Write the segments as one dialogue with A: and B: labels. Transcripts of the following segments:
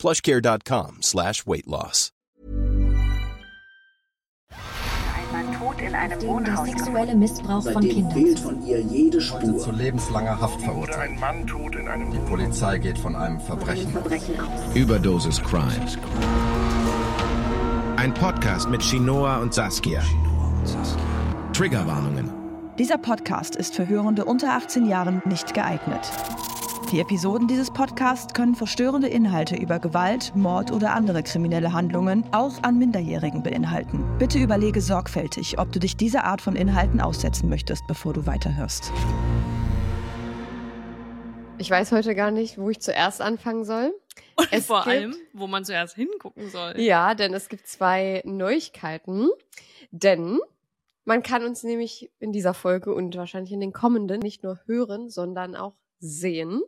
A: plushcare.com slash weight loss.
B: Ein Tod in einem
C: Der
B: Wohnhaus.
C: sexuelle Missbrauch von Kindern.
D: fehlt von ihr jede
E: Heute zu lebenslanger Haft verurteilt.
F: Ein Mann tot in einem
E: Die Polizei geht von einem Verbrechen.
C: Verbrechen aus.
G: Überdosis Crime. Ein Podcast mit Chinoa und Saskia. Triggerwarnungen.
H: Dieser Podcast ist für Hörende unter 18 Jahren nicht geeignet. Die Episoden dieses Podcasts können verstörende Inhalte über Gewalt, Mord oder andere kriminelle Handlungen auch an Minderjährigen beinhalten. Bitte überlege sorgfältig, ob du dich dieser Art von Inhalten aussetzen möchtest, bevor du weiterhörst.
I: Ich weiß heute gar nicht, wo ich zuerst anfangen soll.
J: Und
I: Es
J: vor
I: gibt-
J: allem, wo man zuerst hingucken soll.
I: Ja, denn es gibt zwei Neuigkeiten. Denn man kann uns nämlich in dieser Folge und wahrscheinlich in den kommenden nicht nur hören, sondern auch sehen.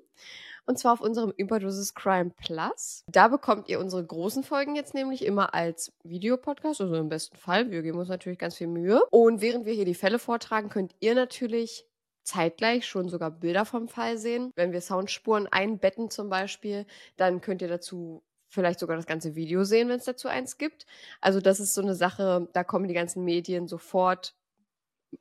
I: Und zwar auf unserem Überdosis Crime Plus. Da bekommt ihr unsere großen Folgen jetzt nämlich immer als Videopodcast, also im besten Fall. Wir geben uns natürlich ganz viel Mühe. Und während wir hier die Fälle vortragen, könnt ihr natürlich zeitgleich schon sogar Bilder vom Fall sehen. Wenn wir Soundspuren einbetten zum Beispiel, dann könnt ihr dazu vielleicht sogar das ganze Video sehen, wenn es dazu eins gibt. Also das ist so eine Sache, da kommen die ganzen Medien sofort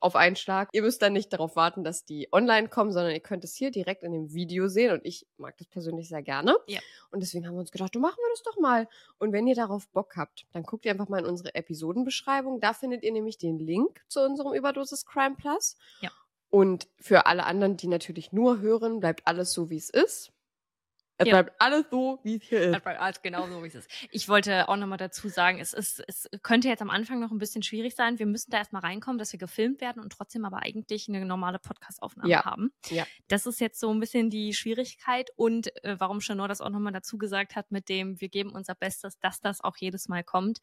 I: auf einen Schlag. Ihr müsst dann nicht darauf warten, dass die online kommen, sondern ihr könnt es hier direkt in dem Video sehen und ich mag das persönlich sehr gerne.
J: Ja.
I: Und deswegen haben wir uns gedacht, du machen wir das doch mal. Und wenn ihr darauf Bock habt, dann guckt ihr einfach mal in unsere Episodenbeschreibung. Da findet ihr nämlich den Link zu unserem Überdosis Crime Plus.
J: Ja.
I: Und für alle anderen, die natürlich nur hören, bleibt alles so, wie es ist. Es
J: Ja.
I: bleibt alles so, wie es hier ist.
J: Als genau so wie es ist. Ich wollte auch nochmal dazu sagen, es ist, es könnte jetzt am Anfang noch ein bisschen schwierig sein. Wir müssen da erstmal reinkommen, dass wir gefilmt werden und trotzdem aber eigentlich eine normale Podcast-Aufnahme
I: Ja.
J: haben.
I: Ja.
J: Das ist jetzt so ein bisschen die Schwierigkeit und äh, warum Chanor das auch nochmal dazu gesagt hat mit dem, wir geben unser Bestes, dass das auch jedes Mal kommt.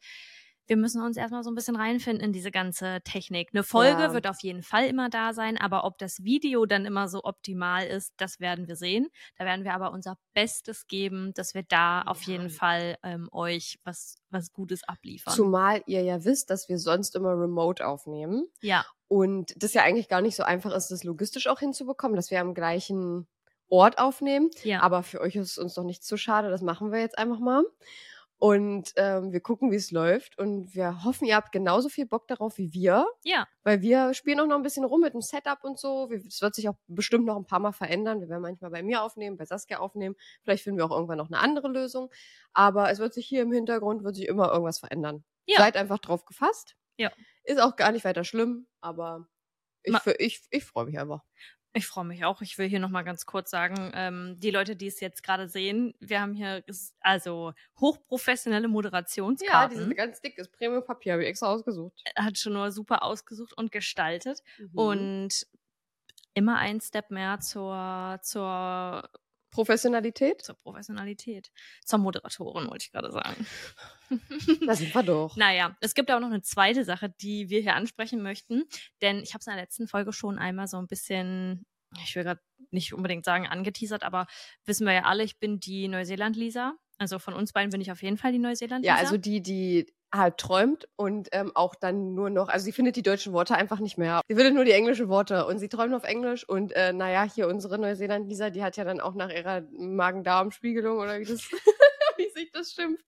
J: Wir müssen uns erstmal so ein bisschen reinfinden in diese ganze Technik. Eine Folge
I: Ja.
J: wird auf jeden Fall immer da sein, aber ob das Video dann immer so optimal ist, das werden wir sehen. Da werden wir aber unser Bestes geben, dass wir da auf jeden Fall ähm, euch was, was Gutes abliefern.
I: Zumal ihr ja wisst, dass wir sonst immer remote aufnehmen.
J: ja,
I: Und das ja eigentlich gar nicht so einfach ist, das logistisch auch hinzubekommen, dass wir am gleichen Ort aufnehmen.
J: ja.
I: Aber für euch ist es uns doch nicht zu schade. Das machen wir jetzt einfach mal. Und ähm, wir gucken, wie es läuft. Und wir hoffen, ihr habt genauso viel Bock darauf wie wir.
J: ja,
I: Weil wir spielen auch noch ein bisschen rum mit dem Setup und so. Es wird sich auch bestimmt noch ein paar Mal verändern. Wir werden manchmal bei mir aufnehmen, bei Saskia aufnehmen. Vielleicht finden wir auch irgendwann noch eine andere Lösung. Aber es wird sich hier im Hintergrund, wird sich immer irgendwas verändern.
J: Ja.
I: Seid einfach drauf gefasst.
J: Ja.
I: Ist auch gar nicht weiter schlimm, aber ich,
J: Ma-
I: ich, ich freue mich einfach.
J: Ich freue mich auch. Ich will hier nochmal ganz kurz sagen, ähm, die Leute, die es jetzt gerade sehen, wir haben hier also hochprofessionelle
I: Ja,
J: Moderationskarten.
I: dieses ganz dickes Premium-Papier habe ich extra ausgesucht.
J: hat schon nur super ausgesucht und gestaltet.
I: Mhm.
J: Und immer ein Step mehr zur, zur,
I: Professionalität?
J: zur Professionalität. Zur Moderatorin, wollte ich gerade sagen.
I: Da sind wir doch.
J: Naja, es gibt auch noch eine zweite Sache, die wir hier ansprechen möchten. Denn ich habe es in der letzten Folge schon einmal so ein bisschen, ich will gerade nicht unbedingt sagen angeteasert, aber wissen wir ja alle, ich bin die Neuseeland-Lisa. Also von uns beiden bin ich auf jeden Fall die Neuseeland-Lisa.
I: Ja, also die, die halt träumt und ähm, auch dann nur noch, also sie findet die deutschen Worte einfach nicht mehr. Sie findet nur die englischen Worte und sie träumt auf Englisch und äh, naja, hier unsere Neuseeland-Lisa, die hat ja dann auch nach ihrer Magen-Darm-Spiegelung oder wie das, wie sich das schimpft,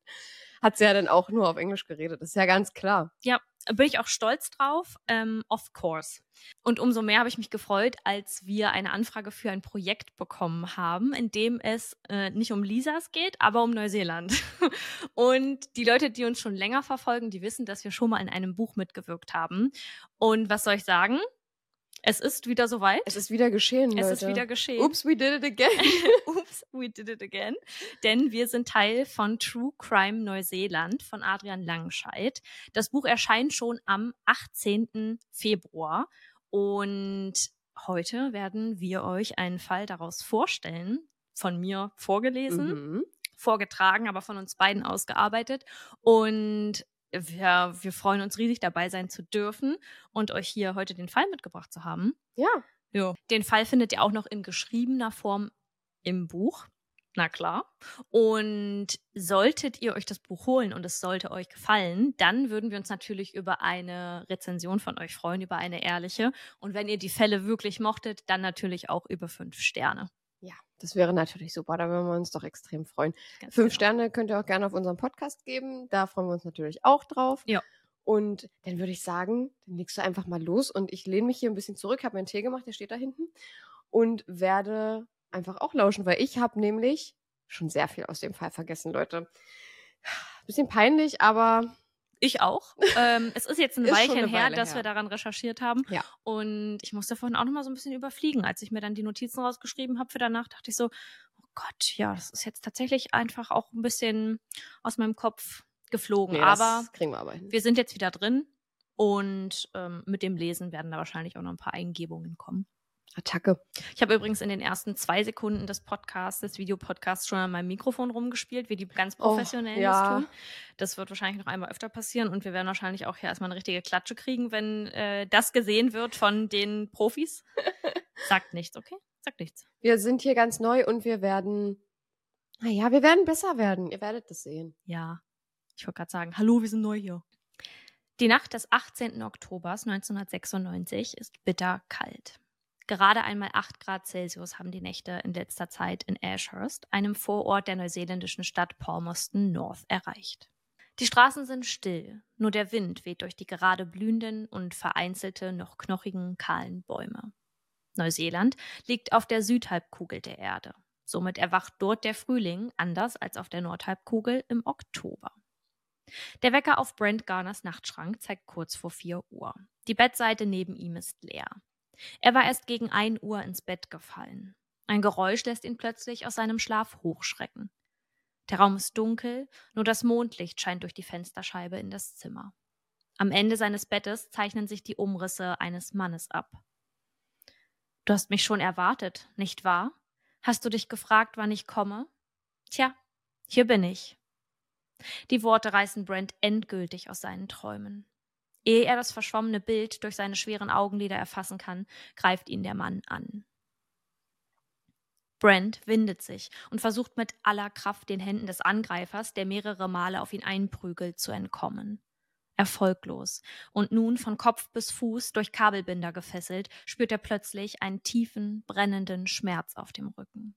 I: hat sie ja dann auch nur auf Englisch geredet. Das ist ja ganz klar.
J: Ja, bin ich auch stolz drauf, ähm, of course. Und umso mehr habe ich mich gefreut, als wir eine Anfrage für ein Projekt bekommen haben, in dem es äh, nicht um Lisas geht, aber um Neuseeland. Und die Leute, die uns schon länger verfolgen, die wissen, dass wir schon mal in einem Buch mitgewirkt haben. Und was soll ich sagen? Es ist wieder soweit.
I: Es ist wieder geschehen,
J: Es
I: Leute.
J: ist wieder geschehen.
I: Oops, we did it again.
J: Oops, we did it again. Denn wir sind Teil von True Crime Neuseeland von Adrian Langenscheidt. Das Buch erscheint schon am 18. Februar. Und heute werden wir euch einen Fall daraus vorstellen, von mir vorgelesen,
I: Mhm.
J: vorgetragen, aber von uns beiden ausgearbeitet. Und wir, wir freuen uns riesig dabei sein zu dürfen und euch hier heute den Fall mitgebracht zu haben.
I: Ja.
J: Ja. Den Fall findet ihr auch noch in geschriebener Form im Buch. Na klar. Und solltet ihr euch das Buch holen und es sollte euch gefallen, dann würden wir uns natürlich über eine Rezension von euch freuen, über eine ehrliche. Und wenn ihr die Fälle wirklich mochtet, dann natürlich auch über fünf Sterne.
I: Das wäre natürlich super. Da würden wir uns doch extrem freuen.
J: Ganz
I: Fünf
J: genau.
I: Sterne könnt ihr auch gerne auf unserem Podcast geben. Da freuen wir uns natürlich auch drauf.
J: Ja.
I: Und dann würde ich sagen, dann legst du einfach mal los und ich lehne mich hier ein bisschen zurück, habe mir einen Tee gemacht, der steht da hinten und werde einfach auch lauschen, weil ich habe nämlich schon sehr viel aus dem Fall vergessen, Leute. Bisschen peinlich, aber
J: Ich auch. ähm, es ist jetzt ein
I: Ist
J: Weilchen her,
I: Weile
J: dass
I: her.
J: wir daran recherchiert haben.
I: Ja.
J: Und ich musste vorhin auch noch mal so ein bisschen überfliegen. Als ich mir dann die Notizen rausgeschrieben habe für danach, dachte ich so, oh Gott, ja, das ist jetzt tatsächlich einfach auch ein bisschen aus meinem Kopf geflogen.
I: nee,
J: Aber
I: das kriegen wir aber hin.
J: wir sind jetzt wieder drin. Und ähm, mit dem Lesen werden da wahrscheinlich auch noch ein paar Eingebungen kommen.
I: Attacke.
J: Ich habe übrigens in den ersten zwei Sekunden des Podcasts, des Videopodcasts, schon an meinem Mikrofon rumgespielt, wie die ganz
I: Oh,
J: Professionellen
I: ja.
J: das tun. Das wird wahrscheinlich noch einmal öfter passieren und wir werden wahrscheinlich auch hier erstmal eine richtige Klatsche kriegen, wenn äh, das gesehen wird von den Profis. Sagt nichts, okay? Sagt nichts.
I: Wir sind hier ganz neu und wir werden, naja, wir werden besser werden. Ihr werdet das sehen.
J: Ja. Ich wollte gerade sagen, hallo, wir sind neu hier. Die Nacht des 18. Oktobers 1996 ist bitter kalt. Gerade einmal 8 Grad Celsius haben die Nächte in letzter Zeit in Ashurst, einem Vorort der neuseeländischen Stadt Palmerston North, erreicht. Die Straßen sind still, nur der Wind weht durch die gerade blühenden und vereinzelte, noch knochigen, kahlen Bäume. Neuseeland liegt auf der Südhalbkugel der Erde. Somit erwacht dort der Frühling anders als auf der Nordhalbkugel im Oktober. Der Wecker auf Brent Garners Nachtschrank zeigt kurz vor 4 Uhr. Die Bettseite neben ihm ist leer. Er war erst gegen 1 Uhr ins Bett gefallen. Ein Geräusch lässt ihn plötzlich aus seinem Schlaf hochschrecken. Der Raum ist dunkel, nur das Mondlicht scheint durch die Fensterscheibe in das Zimmer. Am Ende seines Bettes zeichnen sich die Umrisse eines Mannes ab. Du hast mich schon erwartet, nicht wahr? Hast du dich gefragt, wann ich komme? Tja, hier bin ich. Die Worte reißen Brent endgültig aus seinen Träumen. Ehe er das verschwommene Bild durch seine schweren Augenlider erfassen kann, greift ihn der Mann an. Brent windet sich und versucht mit aller Kraft den Händen des Angreifers, der mehrere Male auf ihn einprügelt, zu entkommen. Erfolglos. Und nun von Kopf bis Fuß durch Kabelbinder gefesselt, spürt er plötzlich einen tiefen, brennenden Schmerz auf dem Rücken.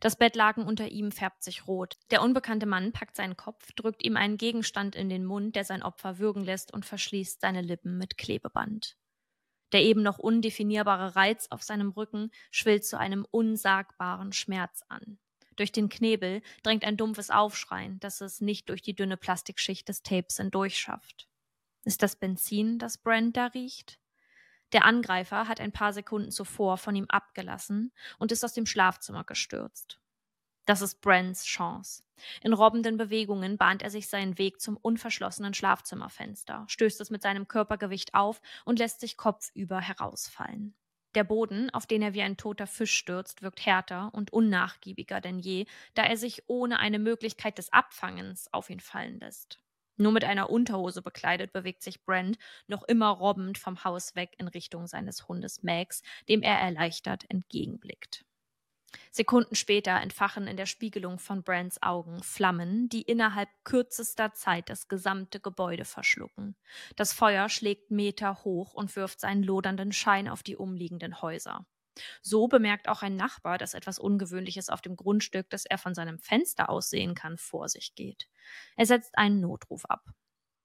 J: Das Bettlaken unter ihm färbt sich rot. Der unbekannte Mann packt seinen Kopf, drückt ihm einen Gegenstand in den Mund, der sein Opfer würgen lässt und verschließt seine Lippen mit Klebeband. Der eben noch undefinierbare Reiz auf seinem Rücken schwillt zu einem unsagbaren Schmerz an. Durch den Knebel drängt ein dumpfes Aufschreien, das es nicht durch die dünne Plastikschicht des Tapes hindurchschafft. Ist das Benzin, das Brand da riecht? Der Angreifer hat ein paar Sekunden zuvor von ihm abgelassen und ist aus dem Schlafzimmer gestürzt. Das ist Brands Chance. In robbenden Bewegungen bahnt er sich seinen Weg zum unverschlossenen Schlafzimmerfenster, stößt es mit seinem Körpergewicht auf und lässt sich kopfüber herausfallen. Der Boden, auf den er wie ein toter Fisch stürzt, wirkt härter und unnachgiebiger denn je, da er sich ohne eine Möglichkeit des Abfangens auf ihn fallen lässt. Nur mit einer Unterhose bekleidet bewegt sich Brent noch immer robbend vom Haus weg in Richtung seines Hundes Max, dem er erleichtert entgegenblickt. Sekunden später entfachen in der Spiegelung von Brands Augen Flammen, die innerhalb kürzester Zeit das gesamte Gebäude verschlucken. Das Feuer schlägt Meter hoch und wirft seinen lodernden Schein auf die umliegenden Häuser. So bemerkt auch ein Nachbar, dass etwas Ungewöhnliches auf dem Grundstück, das er von seinem Fenster aus sehen kann, vor sich geht. Er setzt einen Notruf ab.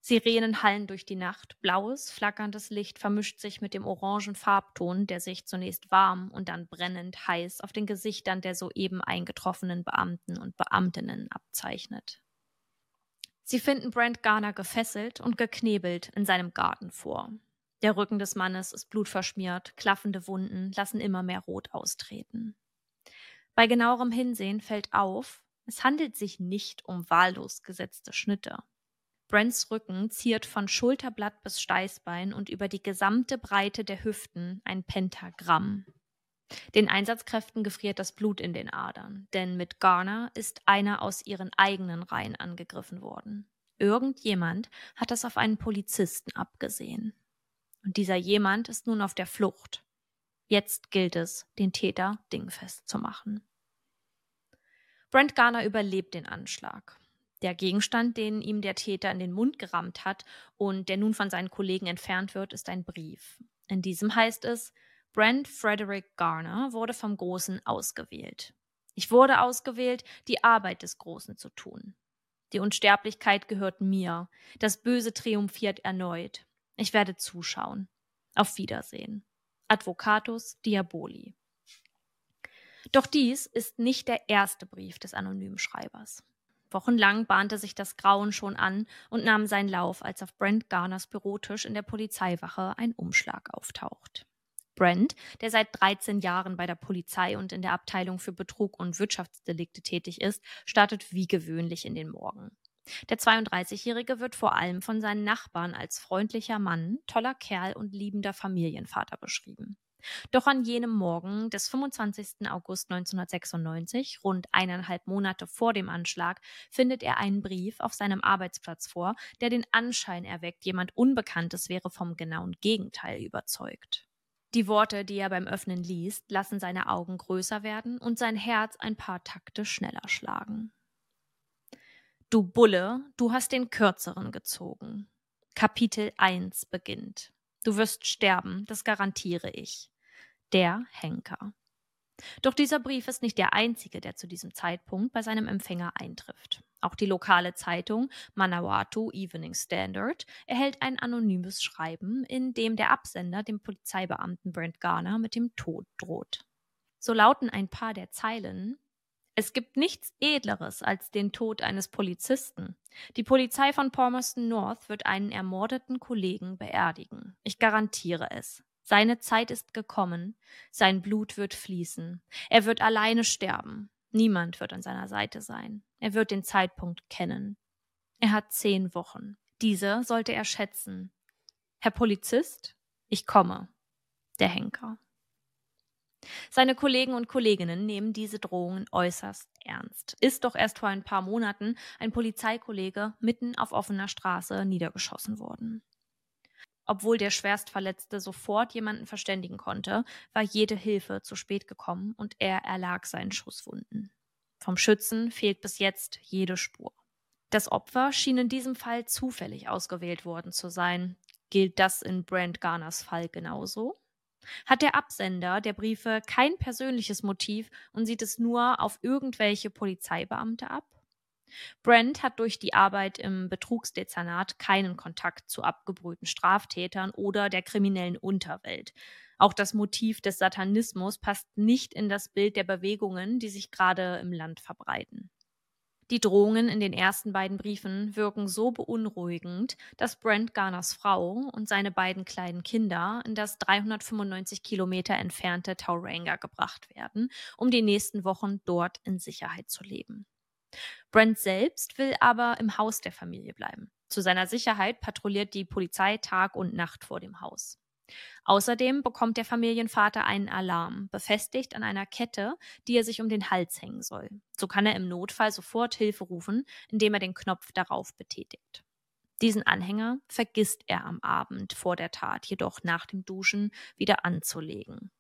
J: Sirenen hallen durch die Nacht, blaues, flackerndes Licht vermischt sich mit dem orangen Farbton, der sich zunächst warm und dann brennend heiß auf den Gesichtern der soeben eingetroffenen Beamten und Beamtinnen abzeichnet. Sie finden Brent Garner gefesselt und geknebelt in seinem Garten vor. Der Rücken des Mannes ist blutverschmiert, klaffende Wunden lassen immer mehr Rot austreten. Bei genauerem Hinsehen fällt auf, es handelt sich nicht um wahllos gesetzte Schnitte. Brents Rücken ziert von Schulterblatt bis Steißbein und über die gesamte Breite der Hüften ein Pentagramm. Den Einsatzkräften gefriert das Blut in den Adern, denn mit Garner ist einer aus ihren eigenen Reihen angegriffen worden. Irgendjemand hat das auf einen Polizisten abgesehen. Und dieser jemand ist nun auf der Flucht. Jetzt gilt es, den Täter dingfest zu machen. Brent Garner überlebt den Anschlag. Der Gegenstand, den ihm der Täter in den Mund gerammt hat und der nun von seinen Kollegen entfernt wird, ist ein Brief. In diesem heißt es, Brent Frederick Garner wurde vom Großen ausgewählt. Ich wurde ausgewählt, die Arbeit des Großen zu tun. Die Unsterblichkeit gehört mir. Das Böse triumphiert erneut. Ich werde zuschauen. Auf Wiedersehen. Advocatus Diaboli. Doch dies ist nicht der erste Brief des anonymen Schreibers. Wochenlang bahnte sich das Grauen schon an und nahm seinen Lauf, als auf Brent Garners Bürotisch in der Polizeiwache ein Umschlag auftaucht. Brent, der seit 13 Jahren bei der Polizei und in der Abteilung für Betrug und Wirtschaftsdelikte tätig ist, startet wie gewöhnlich in den Morgen. Der 32-Jährige wird vor allem von seinen Nachbarn als freundlicher Mann, toller Kerl und liebender Familienvater beschrieben. Doch an jenem Morgen des 25. August 1996, rund eineinhalb Monate vor dem Anschlag, findet er einen Brief auf seinem Arbeitsplatz vor, der den Anschein erweckt, jemand Unbekanntes wäre vom genauen Gegenteil überzeugt. Die Worte, die er beim Öffnen liest, lassen seine Augen größer werden und sein Herz ein paar Takte schneller schlagen. Du Bulle, du hast den Kürzeren gezogen. Kapitel 1 beginnt. Du wirst sterben, das garantiere ich. Der Henker. Doch dieser Brief ist nicht der einzige, der zu diesem Zeitpunkt bei seinem Empfänger eintrifft. Auch die lokale Zeitung Manawatu Evening Standard erhält ein anonymes Schreiben, in dem der Absender dem Polizeibeamten Brent Garner mit dem Tod droht. So lauten ein paar der Zeilen es gibt nichts Edleres als den Tod eines Polizisten. Die Polizei von Palmerston North wird einen ermordeten Kollegen beerdigen. Ich garantiere es. Seine Zeit ist gekommen. Sein Blut wird fließen. Er wird alleine sterben. Niemand wird an seiner Seite sein. Er wird den Zeitpunkt kennen. Er hat zehn Wochen. Diese sollte er schätzen. Herr Polizist, ich komme. Der Henker. Seine Kollegen und Kolleginnen nehmen diese Drohungen äußerst ernst. Ist doch erst vor ein paar Monaten ein Polizeikollege mitten auf offener Straße niedergeschossen worden. Obwohl der Schwerstverletzte sofort jemanden verständigen konnte, war jede Hilfe zu spät gekommen und er erlag seinen Schusswunden. Vom Schützen fehlt bis jetzt jede Spur. Das Opfer schien in diesem Fall zufällig ausgewählt worden zu sein. Gilt das in Brent Garners Fall genauso? Hat der Absender der Briefe kein persönliches Motiv und sieht es nur auf irgendwelche Polizeibeamte ab? Brent hat durch die Arbeit im Betrugsdezernat keinen Kontakt zu abgebrühten Straftätern oder der kriminellen Unterwelt. Auch das Motiv des Satanismus passt nicht in das Bild der Bewegungen, die sich gerade im Land verbreiten. Die Drohungen in den ersten beiden Briefen wirken so beunruhigend, dass Brent Garners Frau und seine beiden kleinen Kinder in das 395 Kilometer entfernte Tauranga gebracht werden, um die nächsten Wochen dort in Sicherheit zu leben. Brent selbst will aber im Haus der Familie bleiben. Zu seiner Sicherheit patrouilliert die Polizei Tag und Nacht vor dem Haus. Außerdem bekommt der Familienvater einen Alarm, befestigt an einer Kette, die er sich um den Hals hängen soll. So kann er im Notfall sofort Hilfe rufen, indem er den Knopf darauf betätigt. Diesen Anhänger vergisst er am Abend vor der Tat jedoch nach dem Duschen wieder anzulegen.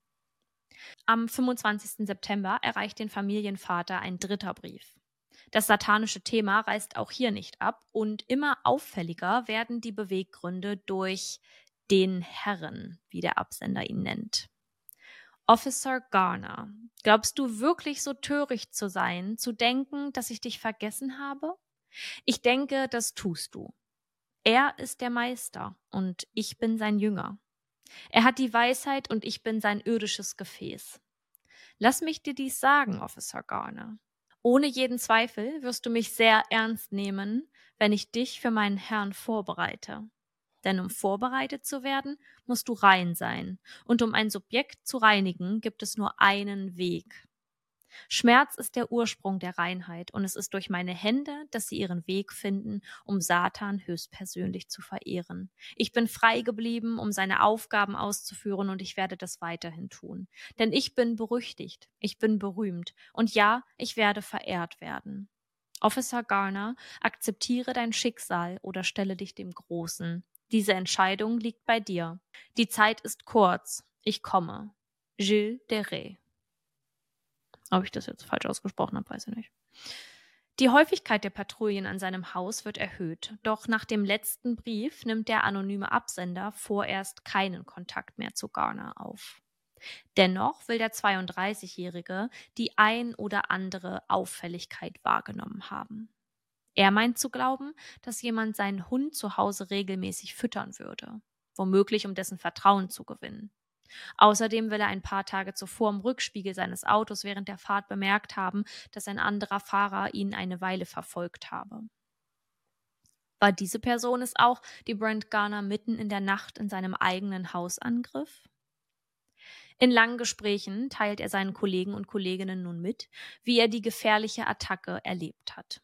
J: Am 25. September erreicht den Familienvater ein dritter Brief. Das satanische Thema reißt auch hier nicht ab und immer auffälliger werden die Beweggründe durch den Herren, wie der Absender ihn nennt. Officer Garner, glaubst du wirklich so töricht zu sein, zu denken, dass ich dich vergessen habe? Ich denke, das tust du. Er ist der Meister und ich bin sein Jünger. Er hat die Weisheit und ich bin sein irdisches Gefäß. Lass mich dir dies sagen, Officer Garner. Ohne jeden Zweifel wirst du mich sehr ernst nehmen, wenn ich dich für meinen Herrn vorbereite. Denn um vorbereitet zu werden, musst du rein sein. Und um ein Subjekt zu reinigen, gibt es nur einen Weg. Schmerz ist der Ursprung der Reinheit und es ist durch meine Hände, dass sie ihren Weg finden, um Satan höchstpersönlich zu verehren. Ich bin frei geblieben, um seine Aufgaben auszuführen und ich werde das weiterhin tun. Denn ich bin berüchtigt, ich bin berühmt und ja, ich werde verehrt werden. Officer Garner, akzeptiere dein Schicksal oder stelle dich dem Großen. Diese Entscheidung liegt bei dir. Die Zeit ist kurz. Ich komme. Gilles Deray. Ob ich das jetzt falsch ausgesprochen habe, weiß ich nicht. Die Häufigkeit der Patrouillen an seinem Haus wird erhöht, doch nach dem letzten Brief nimmt der anonyme Absender vorerst keinen Kontakt mehr zu Garner auf. Dennoch will der 32-Jährige die ein oder andere Auffälligkeit wahrgenommen haben. Er meint zu glauben, dass jemand seinen Hund zu Hause regelmäßig füttern würde, womöglich um dessen Vertrauen zu gewinnen. Außerdem will er ein paar Tage zuvor im Rückspiegel seines Autos während der Fahrt bemerkt haben, dass ein anderer Fahrer ihn eine Weile verfolgt habe. War diese Person es auch, die Brent Garner mitten in der Nacht in seinem eigenen Haus angriff? In langen Gesprächen teilt er seinen Kollegen und Kolleginnen nun mit, wie er die gefährliche Attacke erlebt hat.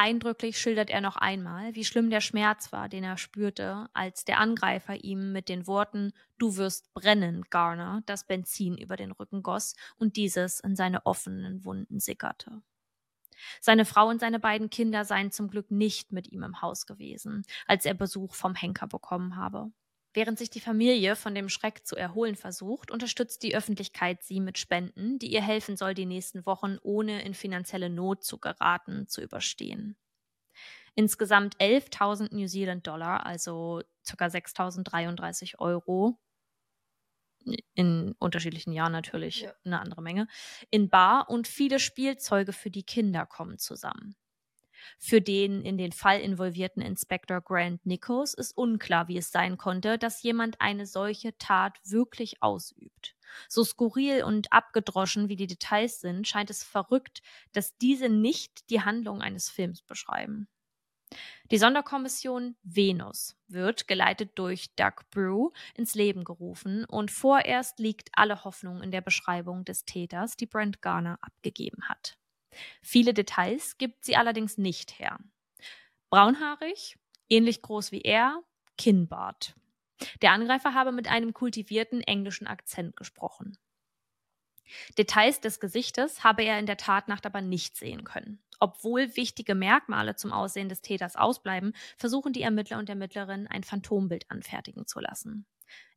J: Eindrücklich schildert er noch einmal, wie schlimm der Schmerz war, den er spürte, als der Angreifer ihm mit den Worten Du wirst brennen, Garner, das Benzin über den Rücken goss und dieses in seine offenen Wunden sickerte. Seine Frau und seine beiden Kinder seien zum Glück nicht mit ihm im Haus gewesen, als er Besuch vom Henker bekommen habe. Während sich die Familie von dem Schreck zu erholen versucht, unterstützt die Öffentlichkeit sie mit Spenden, die ihr helfen soll, die nächsten Wochen ohne in finanzielle Not zu geraten, zu überstehen. Insgesamt 11.000 New Zealand Dollar, also ca. 6.033 Euro, in unterschiedlichen Jahren natürlich ja. eine andere Menge, in Bar und viele Spielzeuge für die Kinder kommen zusammen. Für den in den Fall involvierten Inspektor Grant Nichols ist unklar, wie es sein konnte, dass jemand eine solche Tat wirklich ausübt. So skurril und abgedroschen wie die Details sind, scheint es verrückt, dass diese nicht die Handlung eines Films beschreiben. Die Sonderkommission Venus wird, geleitet durch Doug Brew, ins Leben gerufen und vorerst liegt alle Hoffnung in der Beschreibung des Täters, die Brent Garner abgegeben hat. Viele Details gibt sie allerdings nicht her. Braunhaarig, ähnlich groß wie er, Kinnbart. Der Angreifer habe mit einem kultivierten englischen Akzent gesprochen. Details des Gesichtes habe er in der Tatnacht aber nicht sehen können. Obwohl wichtige Merkmale zum Aussehen des Täters ausbleiben, versuchen die Ermittler und Ermittlerinnen, ein Phantombild anfertigen zu lassen.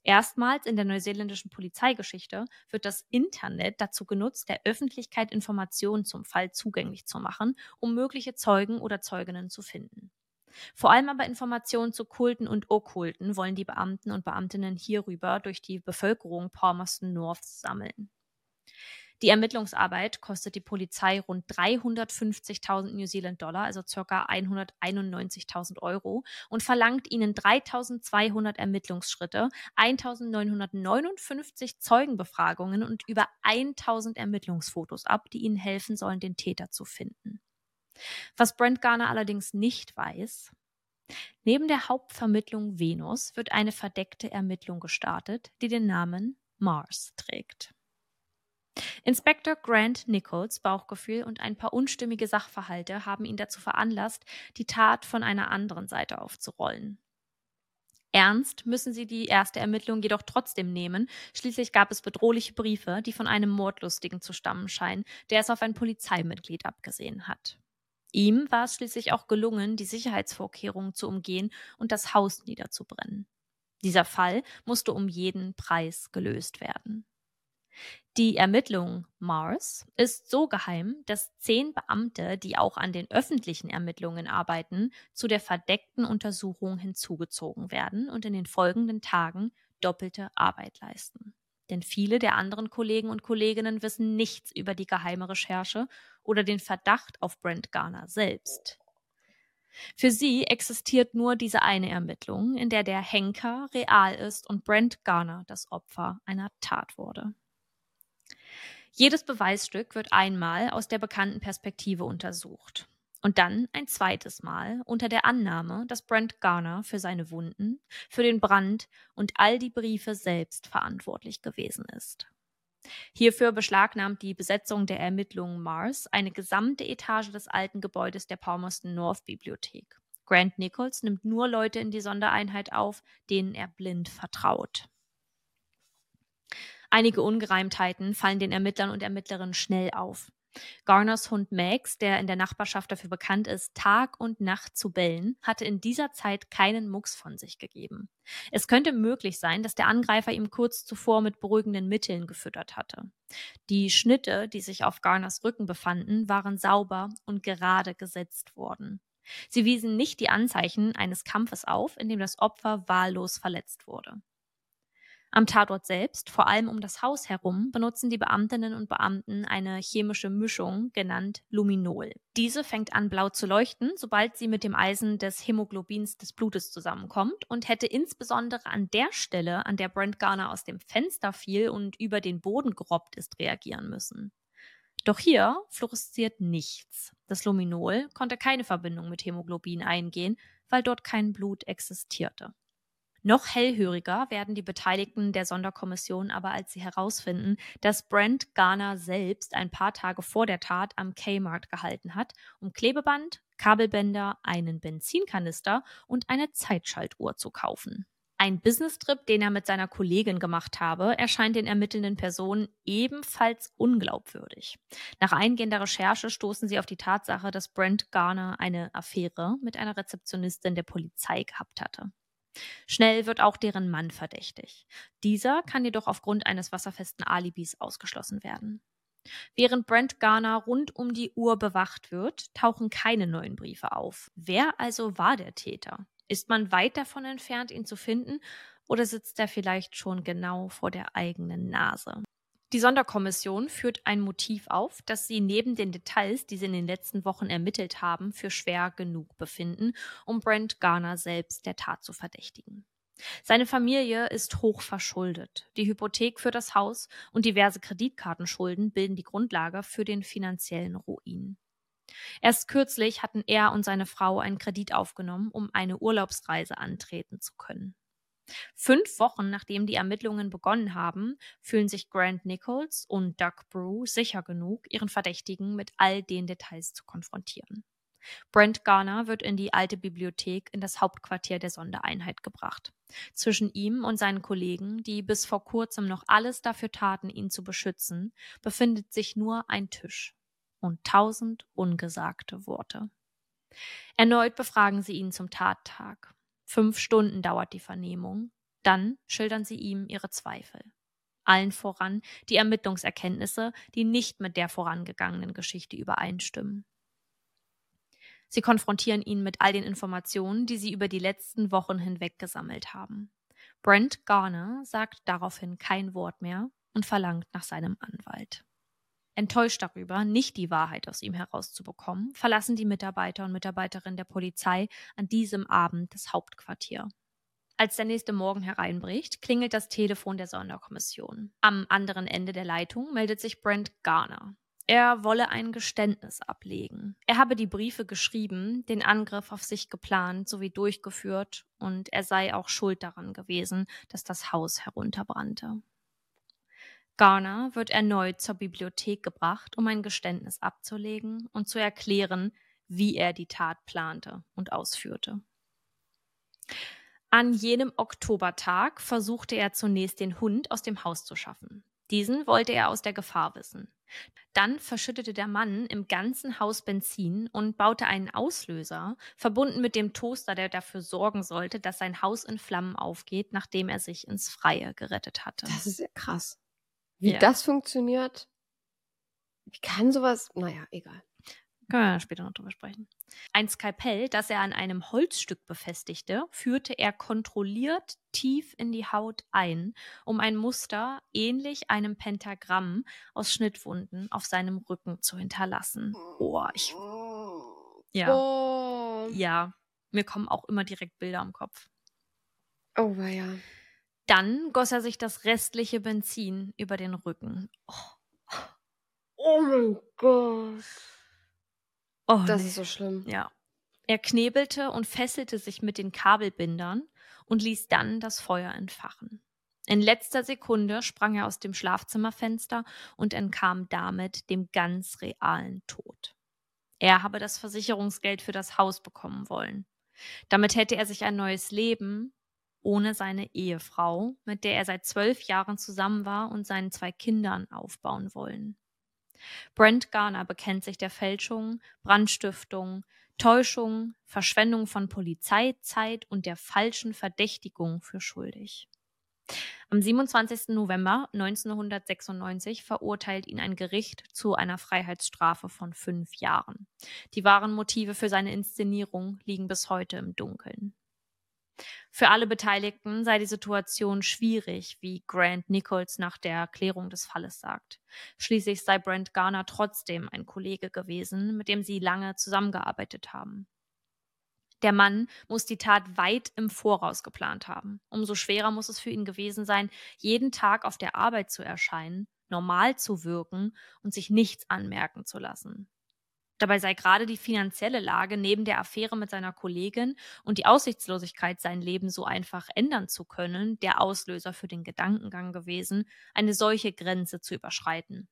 J: Erstmals in der neuseeländischen Polizeigeschichte wird das Internet dazu genutzt, der Öffentlichkeit Informationen zum Fall zugänglich zu machen, um mögliche Zeugen oder Zeuginnen zu finden. Vor allem aber Informationen zu Kulten und Okkulten wollen die Beamten und Beamtinnen hierüber durch die Bevölkerung Palmerston North sammeln. Die Ermittlungsarbeit kostet die Polizei rund 350.000 New Zealand Dollar, also ca. 191.000 Euro, und verlangt ihnen 3.200 Ermittlungsschritte, 1.959 Zeugenbefragungen und über 1.000 Ermittlungsfotos ab, die ihnen helfen sollen, den Täter zu finden. Was Brent Garner allerdings nicht weiß, Neben der Hauptvermittlung Venus wird eine verdeckte Ermittlung gestartet, die den Namen Mars trägt. Inspektor Grant Nichols Bauchgefühl und ein paar unstimmige Sachverhalte haben ihn dazu veranlasst, die Tat von einer anderen Seite aufzurollen. Ernst müssen sie die erste Ermittlung jedoch trotzdem nehmen. Schließlich gab es bedrohliche Briefe, die von einem Mordlustigen zu stammen scheinen, der es auf ein Polizeimitglied abgesehen hat. Ihm war es schließlich auch gelungen, die Sicherheitsvorkehrungen zu umgehen und das Haus niederzubrennen. Dieser Fall musste um jeden Preis gelöst werden. Die Ermittlung Mars ist so geheim, dass zehn Beamte, die auch an den öffentlichen Ermittlungen arbeiten, zu der verdeckten Untersuchung hinzugezogen werden und in den folgenden Tagen doppelte Arbeit leisten. Denn viele der anderen Kollegen und Kolleginnen wissen nichts über die geheime Recherche oder den Verdacht auf Brent Garner selbst. Für sie existiert nur diese eine Ermittlung, in der der Henker real ist und Brent Garner das Opfer einer Tat wurde. Jedes Beweisstück wird einmal aus der bekannten Perspektive untersucht. Und dann ein zweites Mal unter der Annahme, dass Brent Garner für seine Wunden, für den Brand und all die Briefe selbst verantwortlich gewesen ist. Hierfür beschlagnahmt die Besetzung der Ermittlungen Mars eine gesamte Etage des alten Gebäudes der Palmerston North Bibliothek. Grant Nichols nimmt nur Leute in die Sondereinheit auf, denen er blind vertraut. Einige Ungereimtheiten fallen den Ermittlern und Ermittlerinnen schnell auf. Garners Hund Max, der in der Nachbarschaft dafür bekannt ist, Tag und Nacht zu bellen, hatte in dieser Zeit keinen Mucks von sich gegeben. Es könnte möglich sein, dass der Angreifer ihm kurz zuvor mit beruhigenden Mitteln gefüttert hatte. Die Schnitte, die sich auf Garners Rücken befanden, waren sauber und gerade gesetzt worden. Sie wiesen nicht die Anzeichen eines Kampfes auf, in dem das Opfer wahllos verletzt wurde. Am Tatort selbst, vor allem um das Haus herum, benutzen die Beamtinnen und Beamten eine chemische Mischung, genannt Luminol. Diese fängt an blau zu leuchten, sobald sie mit dem Eisen des Hämoglobins des Blutes zusammenkommt und hätte insbesondere an der Stelle, an der Brent Garner aus dem Fenster fiel und über den Boden gerobbt ist, reagieren müssen. Doch hier fluoresziert nichts. Das Luminol konnte keine Verbindung mit Hämoglobin eingehen, weil dort kein Blut existierte. Noch hellhöriger werden die Beteiligten der Sonderkommission aber, als sie herausfinden, dass Brent Garner selbst ein paar Tage vor der Tat am Kmart gehalten hat, um Klebeband, Kabelbänder, einen Benzinkanister und eine Zeitschaltuhr zu kaufen. Ein Business-Trip, den er mit seiner Kollegin gemacht habe, erscheint den ermittelnden Personen ebenfalls unglaubwürdig. Nach eingehender Recherche stoßen sie auf die Tatsache, dass Brent Garner eine Affäre mit einer Rezeptionistin der Polizei gehabt hatte. Schnell wird auch deren Mann verdächtig. Dieser kann jedoch aufgrund eines wasserfesten Alibis ausgeschlossen werden. Während Brent Garner rund um die Uhr bewacht wird, tauchen keine neuen Briefe auf. Wer also war der Täter? Ist man weit davon entfernt, ihn zu finden, oder sitzt er vielleicht schon genau vor der eigenen Nase? Die Sonderkommission führt ein Motiv auf, das sie neben den Details, die sie in den letzten Wochen ermittelt haben, für schwer genug befinden, um Brent Garner selbst der Tat zu verdächtigen. Seine Familie ist hoch verschuldet. Die Hypothek für das Haus und diverse Kreditkartenschulden bilden die Grundlage für den finanziellen Ruin. Erst kürzlich hatten er und seine Frau einen Kredit aufgenommen, um eine Urlaubsreise antreten zu können. Fünf Wochen nachdem die Ermittlungen begonnen haben, fühlen sich Grant Nichols und Doug Brew sicher genug, ihren Verdächtigen mit all den Details zu konfrontieren. Brent Garner wird in die alte Bibliothek in das Hauptquartier der Sondereinheit gebracht. Zwischen ihm und seinen Kollegen, die bis vor kurzem noch alles dafür taten, ihn zu beschützen, befindet sich nur ein Tisch und tausend ungesagte Worte. Erneut befragen sie ihn zum Tattag. Fünf Stunden dauert die Vernehmung. Dann schildern sie ihm ihre Zweifel. Allen voran die Ermittlungserkenntnisse, die nicht mit der vorangegangenen Geschichte übereinstimmen. Sie konfrontieren ihn mit all den Informationen, die sie über die letzten Wochen hinweg gesammelt haben. Brent Garner sagt daraufhin kein Wort mehr und verlangt nach seinem Anwalt. Enttäuscht darüber, nicht die Wahrheit aus ihm herauszubekommen, verlassen die Mitarbeiter und Mitarbeiterinnen der Polizei an diesem Abend das Hauptquartier. Als der nächste Morgen hereinbricht, klingelt das Telefon der Sonderkommission. Am anderen Ende der Leitung meldet sich Brent Garner. Er wolle ein Geständnis ablegen. Er habe die Briefe geschrieben, den Angriff auf sich geplant sowie durchgeführt und er sei auch schuld daran gewesen, dass das Haus herunterbrannte. Garner wird erneut zur Bibliothek gebracht, um ein Geständnis abzulegen und zu erklären, wie er die Tat plante und ausführte. An jenem Oktobertag versuchte er zunächst den Hund aus dem Haus zu schaffen. Diesen wollte er aus der Gefahr wissen. Dann verschüttete der Mann im ganzen Haus Benzin und baute einen Auslöser, verbunden mit dem Toaster, der dafür sorgen sollte, dass sein Haus in Flammen aufgeht, nachdem er sich ins Freie gerettet hatte.
I: Das ist ja krass. Wie
J: Ja.
I: das funktioniert, wie kann sowas, naja, egal.
J: Können wir später noch drüber sprechen. Ein Skalpell, das er an einem Holzstück befestigte, führte er kontrolliert tief in die Haut ein, um ein Muster ähnlich einem Pentagramm aus Schnittwunden auf seinem Rücken zu hinterlassen. Oh, ich, ja,
I: Oh,
J: ja, mir kommen auch immer direkt Bilder im Kopf.
I: oh weia.
J: Dann goss er sich das restliche Benzin über den Rücken. Oh,
I: Oh mein Gott.
J: oh
I: Das
J: nee.
I: ist so schlimm.
J: Ja. Er knebelte und fesselte sich mit den Kabelbindern und ließ dann das Feuer entfachen. In letzter Sekunde sprang er aus dem Schlafzimmerfenster und entkam damit dem ganz realen Tod. Er habe das Versicherungsgeld für das Haus bekommen wollen. Damit hätte er sich ein neues Leben ohne seine Ehefrau, mit der er seit zwölf Jahren zusammen war und seinen zwei Kindern aufbauen wollen. Brent Garner bekennt sich der Fälschung, Brandstiftung, Täuschung, Verschwendung von Polizeizeit und der falschen Verdächtigung für schuldig. Am 27. November 1996 verurteilt ihn ein Gericht zu einer Freiheitsstrafe von fünf Jahren. Die wahren Motive für seine Inszenierung liegen bis heute im Dunkeln. Für alle Beteiligten sei die Situation schwierig, wie Grant Nichols nach der Erklärung des Falles sagt. Schließlich sei Brent Garner trotzdem ein Kollege gewesen, mit dem sie lange zusammengearbeitet haben. Der Mann muss die Tat weit im Voraus geplant haben. Umso schwerer muss es für ihn gewesen sein, jeden Tag auf der Arbeit zu erscheinen, normal zu wirken und sich nichts anmerken zu lassen. Dabei sei gerade die finanzielle Lage neben der Affäre mit seiner Kollegin und die Aussichtslosigkeit, sein Leben so einfach ändern zu können, der Auslöser für den Gedankengang gewesen, eine solche Grenze zu überschreiten.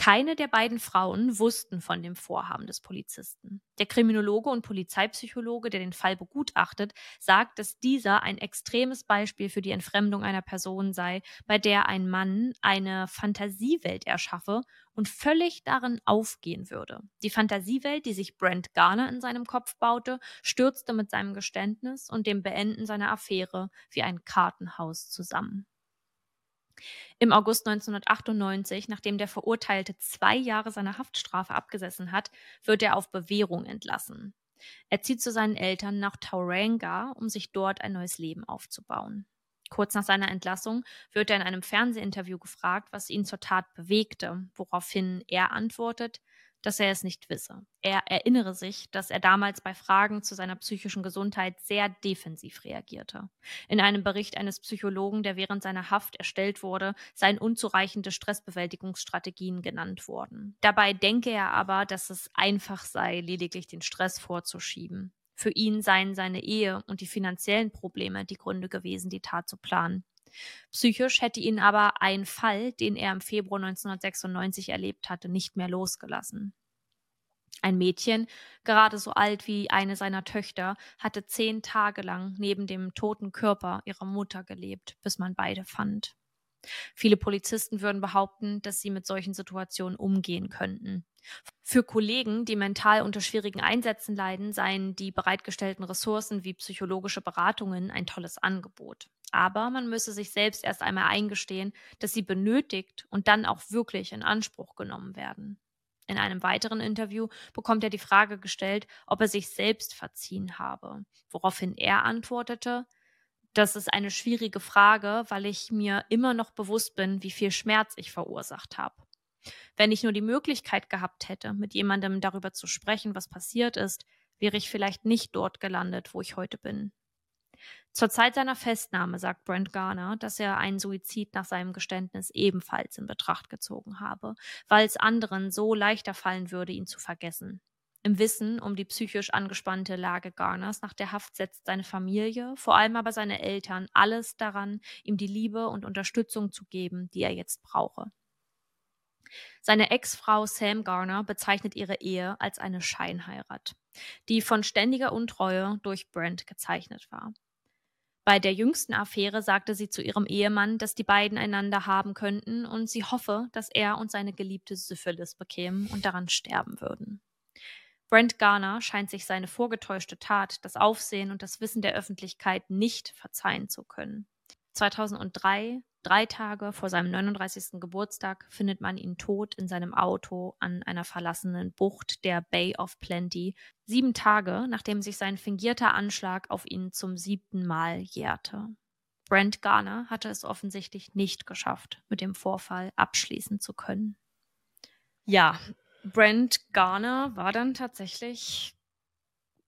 J: Keine der beiden Frauen wussten von dem Vorhaben des Polizisten. Der Kriminologe und Polizeipsychologe, der den Fall begutachtet, sagt, dass dieser ein extremes Beispiel für die Entfremdung einer Person sei, bei der ein Mann eine Fantasiewelt erschaffe und völlig darin aufgehen würde. Die Fantasiewelt, die sich Brent Garner in seinem Kopf baute, stürzte mit seinem Geständnis und dem Beenden seiner Affäre wie ein Kartenhaus zusammen. Im August 1998, nachdem der Verurteilte zwei Jahre seiner Haftstrafe abgesessen hat, wird er auf Bewährung entlassen. Er zieht zu seinen Eltern nach Tauranga, um sich dort ein neues Leben aufzubauen. Kurz nach seiner Entlassung wird er in einem Fernsehinterview gefragt, was ihn zur Tat bewegte, woraufhin er antwortet, dass er es nicht wisse. Er erinnere sich, dass er damals bei Fragen zu seiner psychischen Gesundheit sehr defensiv reagierte. In einem Bericht eines Psychologen, der während seiner Haft erstellt wurde, seien unzureichende Stressbewältigungsstrategien genannt worden. Dabei denke er aber, dass es einfach sei, lediglich den Stress vorzuschieben. Für ihn seien seine Ehe und die finanziellen Probleme die Gründe gewesen, die Tat zu planen. Psychisch hätte ihn aber ein Fall, den er im Februar 1996 erlebt hatte, nicht mehr losgelassen. Ein Mädchen, gerade so alt wie eine seiner Töchter, hatte zehn Tage lang neben dem toten Körper ihrer Mutter gelebt, bis man beide fand. Viele Polizisten würden behaupten, dass sie mit solchen Situationen umgehen könnten. Für Kollegen, die mental unter schwierigen Einsätzen leiden, seien die bereitgestellten Ressourcen wie psychologische Beratungen ein tolles Angebot. Aber man müsse sich selbst erst einmal eingestehen, dass sie benötigt und dann auch wirklich in Anspruch genommen werden. In einem weiteren Interview bekommt er die Frage gestellt, ob er sich selbst verziehen habe, woraufhin er antwortete, das ist eine schwierige Frage, weil ich mir immer noch bewusst bin, wie viel Schmerz ich verursacht habe. Wenn ich nur die Möglichkeit gehabt hätte, mit jemandem darüber zu sprechen, was passiert ist, wäre ich vielleicht nicht dort gelandet, wo ich heute bin. Zur Zeit seiner Festnahme sagt Brent Garner, dass er einen Suizid nach seinem Geständnis ebenfalls in Betracht gezogen habe, weil es anderen so leichter fallen würde, ihn zu vergessen. Im Wissen um die psychisch angespannte Lage Garners nach der Haft setzt seine Familie, vor allem aber seine Eltern, alles daran, ihm die Liebe und Unterstützung zu geben, die er jetzt brauche. Seine Ex-Frau Sam Garner bezeichnet ihre Ehe als eine Scheinheirat, die von ständiger Untreue durch Brent gezeichnet war. Bei der jüngsten Affäre sagte sie zu ihrem Ehemann, dass die beiden einander haben könnten und sie hoffe, dass er und seine geliebte Syphilis bekämen und daran sterben würden. Brent Garner scheint sich seine vorgetäuschte Tat, das Aufsehen und das Wissen der Öffentlichkeit nicht verzeihen zu können. 2003, drei Tage vor seinem 39. Geburtstag, findet man ihn tot in seinem Auto an einer verlassenen Bucht der Bay of Plenty, sieben Tage nachdem sich sein fingierter Anschlag auf ihn zum siebten Mal jährte. Brent Garner hatte es offensichtlich nicht geschafft, mit dem Vorfall abschließen zu können. Ja, Brent Garner war dann tatsächlich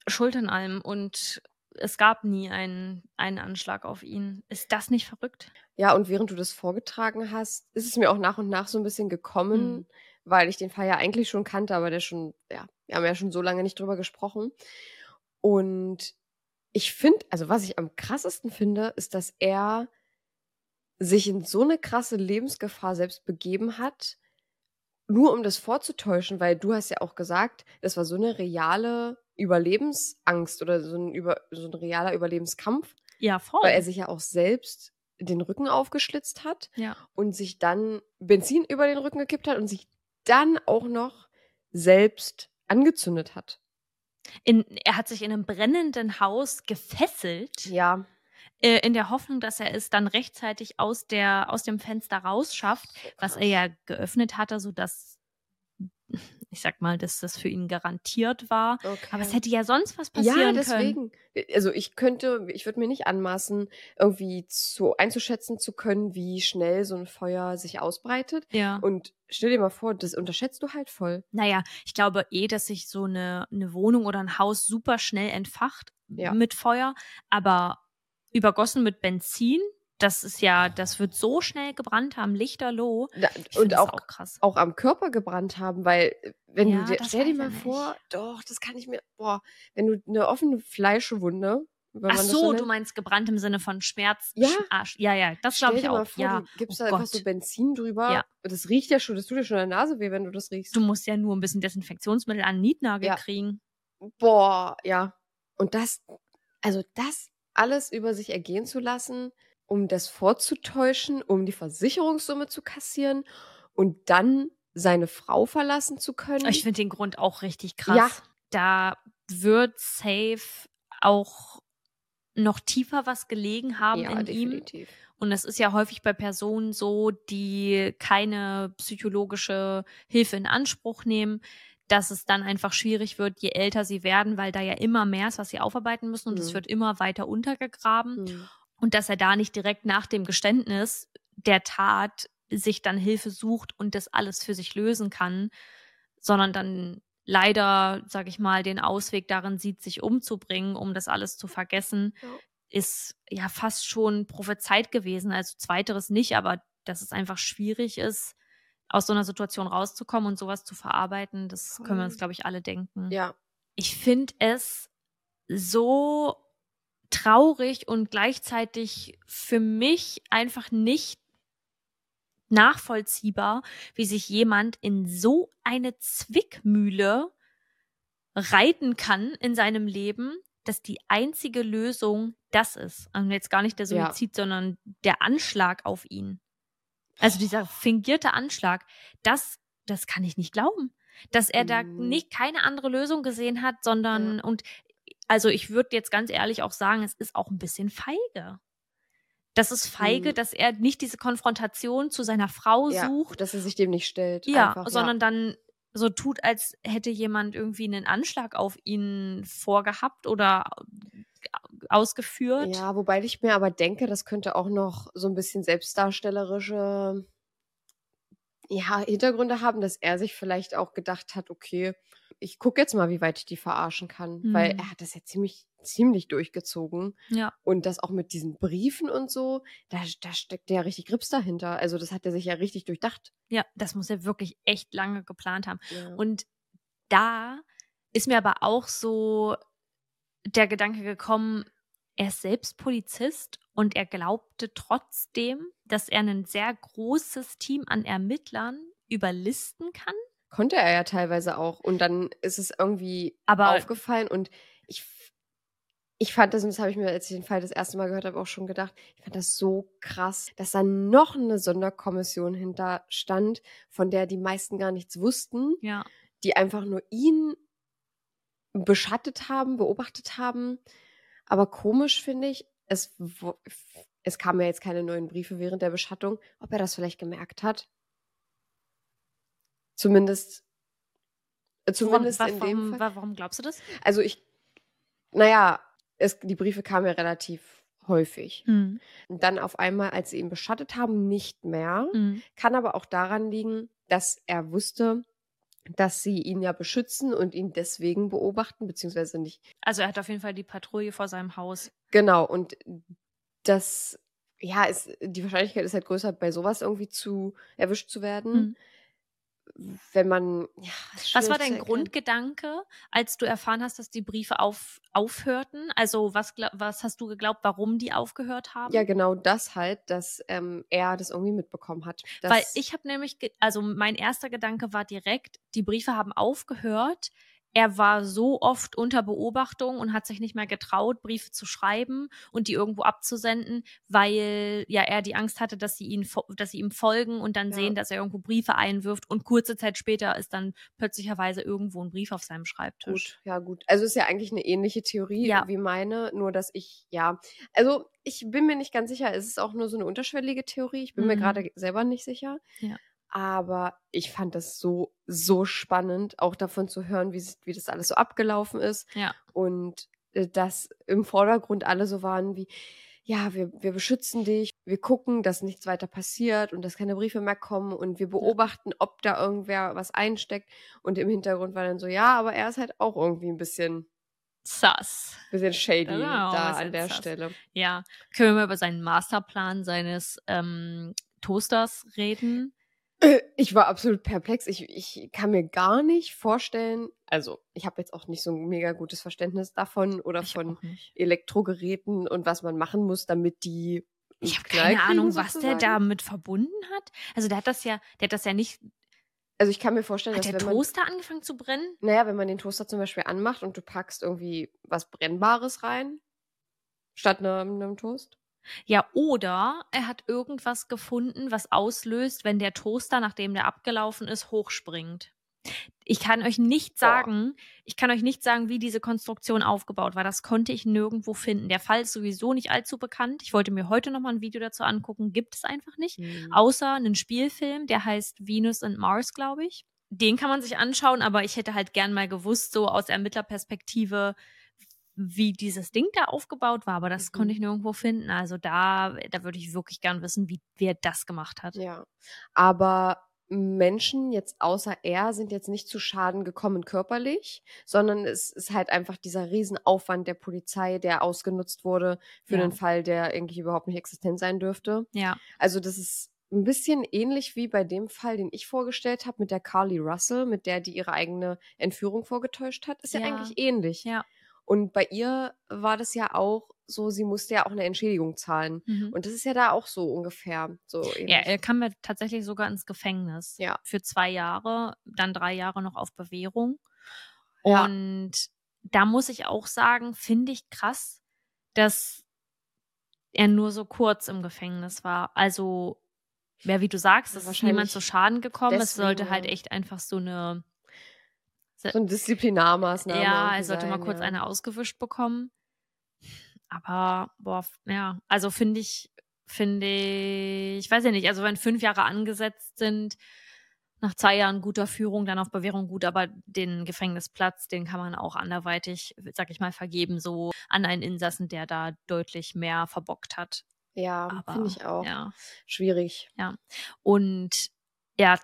J: schuld an allem und es gab nie einen, einen Anschlag auf ihn. Ist das nicht verrückt?
I: Ja, und während du das vorgetragen hast, ist es mir auch nach und nach so ein bisschen gekommen, mhm. weil ich den Fall ja eigentlich schon kannte, aber der schon, ja, wir haben ja schon so lange nicht drüber gesprochen. Und ich finde, also was ich am krassesten finde, ist, dass er sich in so eine krasse Lebensgefahr selbst begeben hat, nur um das vorzutäuschen, weil du hast ja auch gesagt, das war so eine reale Überlebensangst oder so ein, über, so ein realer Überlebenskampf,
J: Ja, voll.
I: weil er sich ja auch selbst den Rücken aufgeschlitzt hat
J: ja.
I: und sich dann Benzin über den Rücken gekippt hat und sich dann auch noch selbst angezündet hat.
J: In, er hat sich in einem brennenden Haus gefesselt,
I: Ja.
J: äh, in der Hoffnung, dass er es dann rechtzeitig aus, der, aus dem Fenster rausschafft, was er ja geöffnet hatte, sodass, ich sag mal, dass das für ihn garantiert war.
I: Okay.
J: Aber es hätte ja sonst was
I: ja,
J: passieren können.
I: deswegen. Also ich könnte, ich würde mir nicht anmaßen, irgendwie zu einzuschätzen zu können, wie schnell so ein Feuer sich ausbreitet.
J: Ja.
I: Und stell dir mal vor, das unterschätzt du halt voll.
J: Naja, ich glaube eh, dass sich so eine, eine Wohnung oder ein Haus super schnell entfacht
I: Ja.
J: mit Feuer, aber übergossen mit Benzin, das ist ja, das wird so schnell gebrannt haben, lichterloh. Ich
I: und auch,
J: auch krass.
I: auch am Körper gebrannt haben, weil äh, wenn
J: Ja,
I: du dir, stell dir mal
J: nicht.
I: vor, doch, das kann ich mir, boah, wenn du eine offene Fleischwunde,
J: Ach so,
I: nennt,
J: du meinst gebrannt im Sinne von Schmerz.
I: Ja.
J: Sch- Arsch. Ja, ja, das glaube ich
I: dir mal
J: auch.
I: vor,
J: ja.
I: du gibst
J: Oh
I: da einfach so Benzin drüber.
J: Ja.
I: Das riecht ja schon, das tut dir schon in der Nase weh, wenn du das riechst.
J: Du musst ja nur ein bisschen Desinfektionsmittel an den Nietnagel
I: Ja.
J: kriegen.
I: Boah, ja. Und das, also das alles über sich ergehen zu lassen, um das vorzutäuschen, um die Versicherungssumme zu kassieren und dann seine Frau verlassen zu können.
J: Ich finde den Grund auch richtig krass.
I: Ja.
J: Da wird safe auch noch tiefer was gelegen haben
I: ja,
J: in ihm.
I: definitiv.
J: Und das ist ja häufig bei Personen so, die keine psychologische Hilfe in Anspruch nehmen, dass es dann einfach schwierig wird, je älter sie werden, weil da ja immer mehr ist, was sie aufarbeiten müssen und es
I: Mhm.
J: wird immer weiter untergegraben.
I: Hm.
J: Und dass er da nicht direkt nach dem Geständnis der Tat sich dann Hilfe sucht und das alles für sich lösen kann, sondern dann leider, sag ich mal, den Ausweg darin sieht, sich umzubringen, um das alles zu vergessen,
I: Ja.
J: ist ja fast schon prophezeit gewesen. Also zweiteres nicht, aber dass es einfach schwierig ist, aus so einer Situation rauszukommen und sowas zu verarbeiten, das können wir uns, glaube ich, alle denken.
I: Ja,
J: Ich finde es so traurig und gleichzeitig für mich einfach nicht nachvollziehbar, wie sich jemand in so eine Zwickmühle reiten kann in seinem Leben, dass die einzige Lösung das ist. Und jetzt gar nicht der
I: Ja.
J: Suizid, sondern der Anschlag auf ihn. Also dieser fingierte Anschlag, das, das kann ich nicht glauben. Dass er da
I: Mhm.
J: nicht keine andere Lösung gesehen hat, sondern und also ich würde jetzt ganz ehrlich auch sagen, es ist auch ein bisschen feige. Das ist feige,
I: Mhm.
J: dass er nicht diese Konfrontation zu seiner Frau
I: ja,
J: sucht.
I: dass er sich dem nicht stellt.
J: Ja,
I: einfach,
J: sondern dann so tut, als hätte jemand irgendwie einen Anschlag auf ihn vorgehabt oder ausgeführt.
I: Ja, wobei ich mir aber denke, das könnte auch noch so ein bisschen selbstdarstellerische ja, Hintergründe haben, dass er sich vielleicht auch gedacht hat, okay, ich gucke jetzt mal, wie weit ich die verarschen kann. Weil
J: Mhm.
I: er hat das ja ziemlich, ziemlich durchgezogen.
J: Ja.
I: Und das auch mit diesen Briefen und so, da, da steckt ja richtig Grips dahinter. Also das hat er sich ja richtig durchdacht.
J: Ja, das muss er wirklich echt lange geplant haben.
I: Ja.
J: Und da ist mir aber auch so der Gedanke gekommen, er ist selbst Polizist und er glaubte trotzdem, dass er ein sehr großes Team an Ermittlern überlisten kann.
I: Konnte er ja teilweise auch. Und dann ist es irgendwie
J: Aber
I: aufgefallen und ich, ich fand das, und das habe ich mir, als ich den Fall das erste Mal gehört habe, auch schon gedacht, ich fand das so krass, dass da noch eine Sonderkommission hinter stand, von der die meisten gar nichts wussten,
J: ja,
I: die einfach nur ihn beschattet haben, beobachtet haben. Aber komisch finde ich, es, es kamen ja jetzt keine neuen Briefe während der Beschattung, ob er das vielleicht gemerkt hat. Zumindest, äh, zumindest
J: warum,
I: in
J: wa-
I: dem
J: warum,
I: Fall.
J: wa- warum glaubst du das?
I: Also ich, naja, es, die Briefe kamen ja relativ häufig.
J: Hm.
I: Und dann auf einmal, als sie ihn beschattet haben, nicht mehr.
J: Hm.
I: Kann aber auch daran liegen, dass er wusste, dass sie ihn ja beschützen und ihn deswegen beobachten, beziehungsweise nicht.
J: Also er hat auf jeden Fall die Patrouille vor seinem Haus.
I: Genau, und das, ja, ist, die Wahrscheinlichkeit ist halt größer, bei sowas irgendwie zu erwischt zu werden.
J: Hm.
I: Wenn man. Ja,
J: Was war dein. Grundgedanke, als du erfahren hast, dass die Briefe auf, aufhörten? Also was, was hast du geglaubt, warum die aufgehört haben?
I: Ja, genau das halt, dass ähm, er das irgendwie mitbekommen hat.
J: Weil ich habe nämlich, also mein erster Gedanke war direkt, die Briefe haben aufgehört. Er war so oft unter Beobachtung und hat sich nicht mehr getraut, Briefe zu schreiben und die irgendwo abzusenden, weil ja er die Angst hatte, dass sie ihn, dass sie ihm folgen und dann
I: Ja.
J: sehen, dass er irgendwo Briefe einwirft und kurze Zeit später ist dann plötzlicherweise irgendwo ein Brief auf seinem Schreibtisch.
I: Gut, ja gut. Also ist ja eigentlich eine ähnliche Theorie
J: Ja.
I: wie meine, nur dass ich, ja, also ich bin mir nicht ganz sicher, es ist auch nur so eine unterschwellige Theorie, ich bin mir
J: Mhm.
I: gerade selber nicht sicher.
J: Ja.
I: Aber ich fand das so, so spannend, auch davon zu hören, wie, wie das alles so abgelaufen ist.
J: Ja.
I: Und äh, dass im Vordergrund alle so waren wie, ja, wir, wir beschützen dich, wir gucken, dass nichts weiter passiert und dass keine Briefe mehr kommen und wir beobachten, ob da irgendwer was einsteckt. Und im Hintergrund war dann so, ja, aber er ist halt auch irgendwie ein bisschen,
J: Sass.
I: bisschen shady
J: auch
I: da an der
J: sus.
I: Stelle.
J: Ja. Können wir mal über seinen Masterplan seines ähm, Toasters reden?
I: Ich war absolut perplex. Ich, ich kann mir gar nicht vorstellen, also ich habe jetzt auch nicht so ein mega gutes Verständnis davon oder
J: Ich
I: von. Elektrogeräten und was man machen muss, damit die.
J: Ich habe keine
I: kriegen,
J: Ahnung, was der
I: sozusagen.
J: damit verbunden hat. Also der hat das ja, der hat das ja nicht.
I: Also ich kann mir vorstellen,
J: Hat
I: dass
J: der
I: wenn man,
J: Toaster angefangen zu brennen?
I: naja, wenn man den Toaster zum Beispiel anmacht und du packst irgendwie was Brennbares rein, statt einem, einem Toast.
J: Ja, oder er hat irgendwas gefunden, was auslöst, wenn der Toaster, nachdem der abgelaufen ist, hochspringt. Ich kann euch nicht
I: Boah.
J: sagen, ich kann euch nicht sagen, wie diese Konstruktion aufgebaut war. Das konnte ich nirgendwo finden. Der Fall ist sowieso nicht allzu bekannt. Ich wollte mir heute noch mal ein Video dazu angucken. Gibt es einfach nicht. Außer einen Spielfilm, der heißt Venus and Mars, glaube ich. Den kann man sich anschauen, aber ich hätte halt gern mal gewusst, so aus Ermittlerperspektive, wie dieses Ding da aufgebaut war, aber das
I: Mhm.
J: konnte ich nirgendwo finden. Also da, da würde ich wirklich gern wissen, wie wer das gemacht hat.
I: Ja. Aber Menschen jetzt außer er sind jetzt nicht zu Schaden gekommen körperlich, sondern es ist halt einfach dieser Riesenaufwand der Polizei, der ausgenutzt wurde für
J: Ja.
I: einen Fall, der eigentlich überhaupt nicht existent sein dürfte.
J: Ja,
I: Also das ist ein bisschen ähnlich wie bei dem Fall, den ich vorgestellt habe mit der Carly Russell, mit der die ihre eigene Entführung vorgetäuscht hat. Ist ja,
J: Ja.
I: eigentlich ähnlich.
J: ja.
I: Und bei ihr war das ja auch so, sie musste ja auch eine Entschädigung zahlen.
J: Mhm.
I: Und das ist ja da auch so ungefähr so ähnlich.
J: Ja, er kam ja tatsächlich sogar ins Gefängnis.
I: Ja.
J: Für zwei Jahre, dann drei Jahre noch auf Bewährung.
I: Ja.
J: Und da muss ich auch sagen, finde ich krass, dass er nur so kurz im Gefängnis war. Also, ja, wie du sagst, es ist niemand zu Schaden gekommen. es
I: deswegen,
J: sollte halt echt einfach so eine,
I: So eine Disziplinarmaßnahme.
J: ja, er sollte mal kurz
I: ja.
J: eine ausgewischt bekommen. Aber, boah, ja, also finde ich, finde ich, ich weiß ja nicht, also wenn fünf Jahre angesetzt sind, nach zwei Jahren guter Führung, dann auf Bewährung gut, aber den Gefängnisplatz, den kann man auch anderweitig, sag ich mal, vergeben, so an einen Insassen, der da deutlich mehr verbockt hat.
I: Ja, finde ich auch.
J: Ja.
I: Schwierig.
J: Und ja,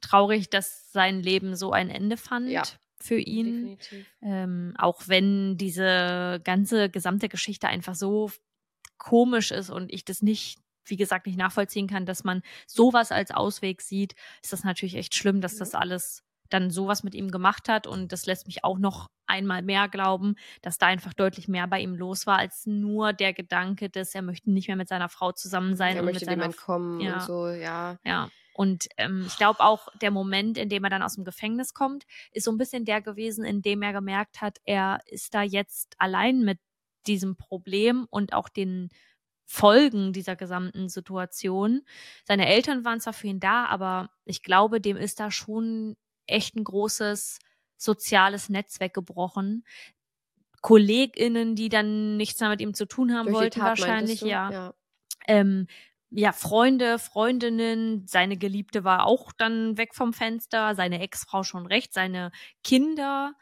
J: traurig, dass sein Leben so ein Ende fand
I: Ja,
J: für ihn. Ähm, auch wenn diese ganze gesamte Geschichte einfach so komisch ist und ich das nicht, wie gesagt, nicht nachvollziehen kann, dass man sowas als Ausweg sieht, ist das natürlich echt schlimm, dass das alles dann sowas mit ihm gemacht hat und das lässt mich auch noch einmal mehr glauben, dass da einfach deutlich mehr bei ihm los war als nur der Gedanke, dass er möchte nicht mehr mit seiner Frau zusammen sein
I: Er
J: und
I: möchte
J: mit
I: dem
J: seiner
I: entkommen
J: ja.
I: und so, ja.
J: ja, und ähm, ich glaube auch, der Moment, in dem er dann aus dem Gefängnis kommt, ist so ein bisschen der gewesen, in dem er gemerkt hat, er ist da jetzt allein mit diesem Problem und auch den Folgen dieser gesamten Situation. Seine Eltern waren zwar für ihn da, aber ich glaube, dem ist da schon echt ein großes soziales Netz weggebrochen. KollegInnen, die dann nichts mehr mit ihm zu tun haben
I: Durch
J: wollten, wahrscheinlich, ja
I: ja.
J: ähm, ja, Freunde, Freundinnen, seine Geliebte war auch dann weg vom Fenster, seine Ex-Frau schon recht, seine Kinder,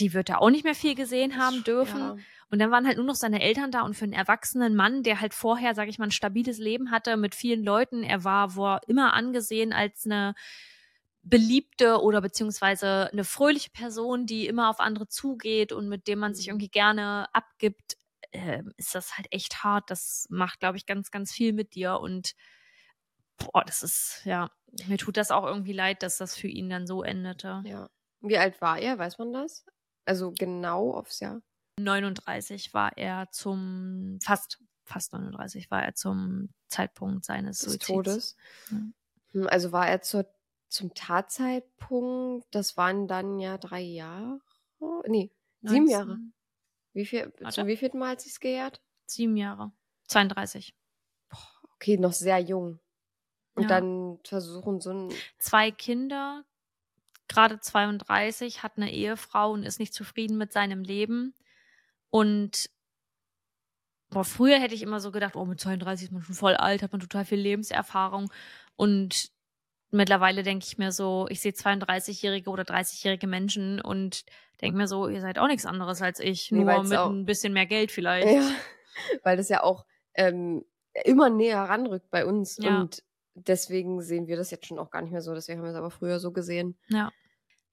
J: die wird er auch nicht mehr viel gesehen haben dürfen.
I: Ja.
J: Und dann waren halt nur noch seine Eltern da und für einen erwachsenen Mann, der halt vorher, sag ich mal, ein stabiles Leben hatte mit vielen Leuten, er war wo immer angesehen als eine beliebte oder beziehungsweise eine fröhliche Person, die immer auf andere zugeht und mit dem man sich irgendwie gerne abgibt, ähm, ist das halt echt hart. Das macht, glaube ich, ganz, ganz viel mit dir. Und boah, das ist, ja, mir tut das auch irgendwie leid, dass das für ihn dann so endete.
I: Ja. Wie alt war er? Weiß man das? Also genau aufs Jahr.
J: 39 war er zum, fast, fast 39 war er zum Zeitpunkt seines
I: Des
J: Suizids.
I: Todes.
J: Ja.
I: Hm, Also war er zur, zum Tatzeitpunkt, das waren dann ja drei Jahre? Nee, sieben
J: 19
I: Jahre. Wie viel,
J: Warte.
I: zum wievielten Mal hat sich's gejährt?
J: Sieben Jahre. 32.
I: Okay, noch sehr jung. Und
J: Ja.
I: dann versuchen so ein.
J: Zwei Kinder, gerade 32, hat eine Ehefrau und ist nicht zufrieden mit seinem Leben. Und boah, früher hätte ich immer so gedacht, oh, mit 32 ist man schon voll alt, hat man total viel Lebenserfahrung. Und mittlerweile denke ich mir so, ich sehe 32-jährige oder 30-jährige Menschen und denke mir so, ihr seid auch nichts anderes als ich,
I: Nee,
J: nur mit ein bisschen mehr Geld vielleicht.
I: Ja, weil das ja auch ähm, immer näher ranrückt bei uns.
J: Ja.
I: Und deswegen sehen wir das jetzt schon auch gar nicht mehr so. Deswegen haben wir es aber früher so gesehen.
J: Ja.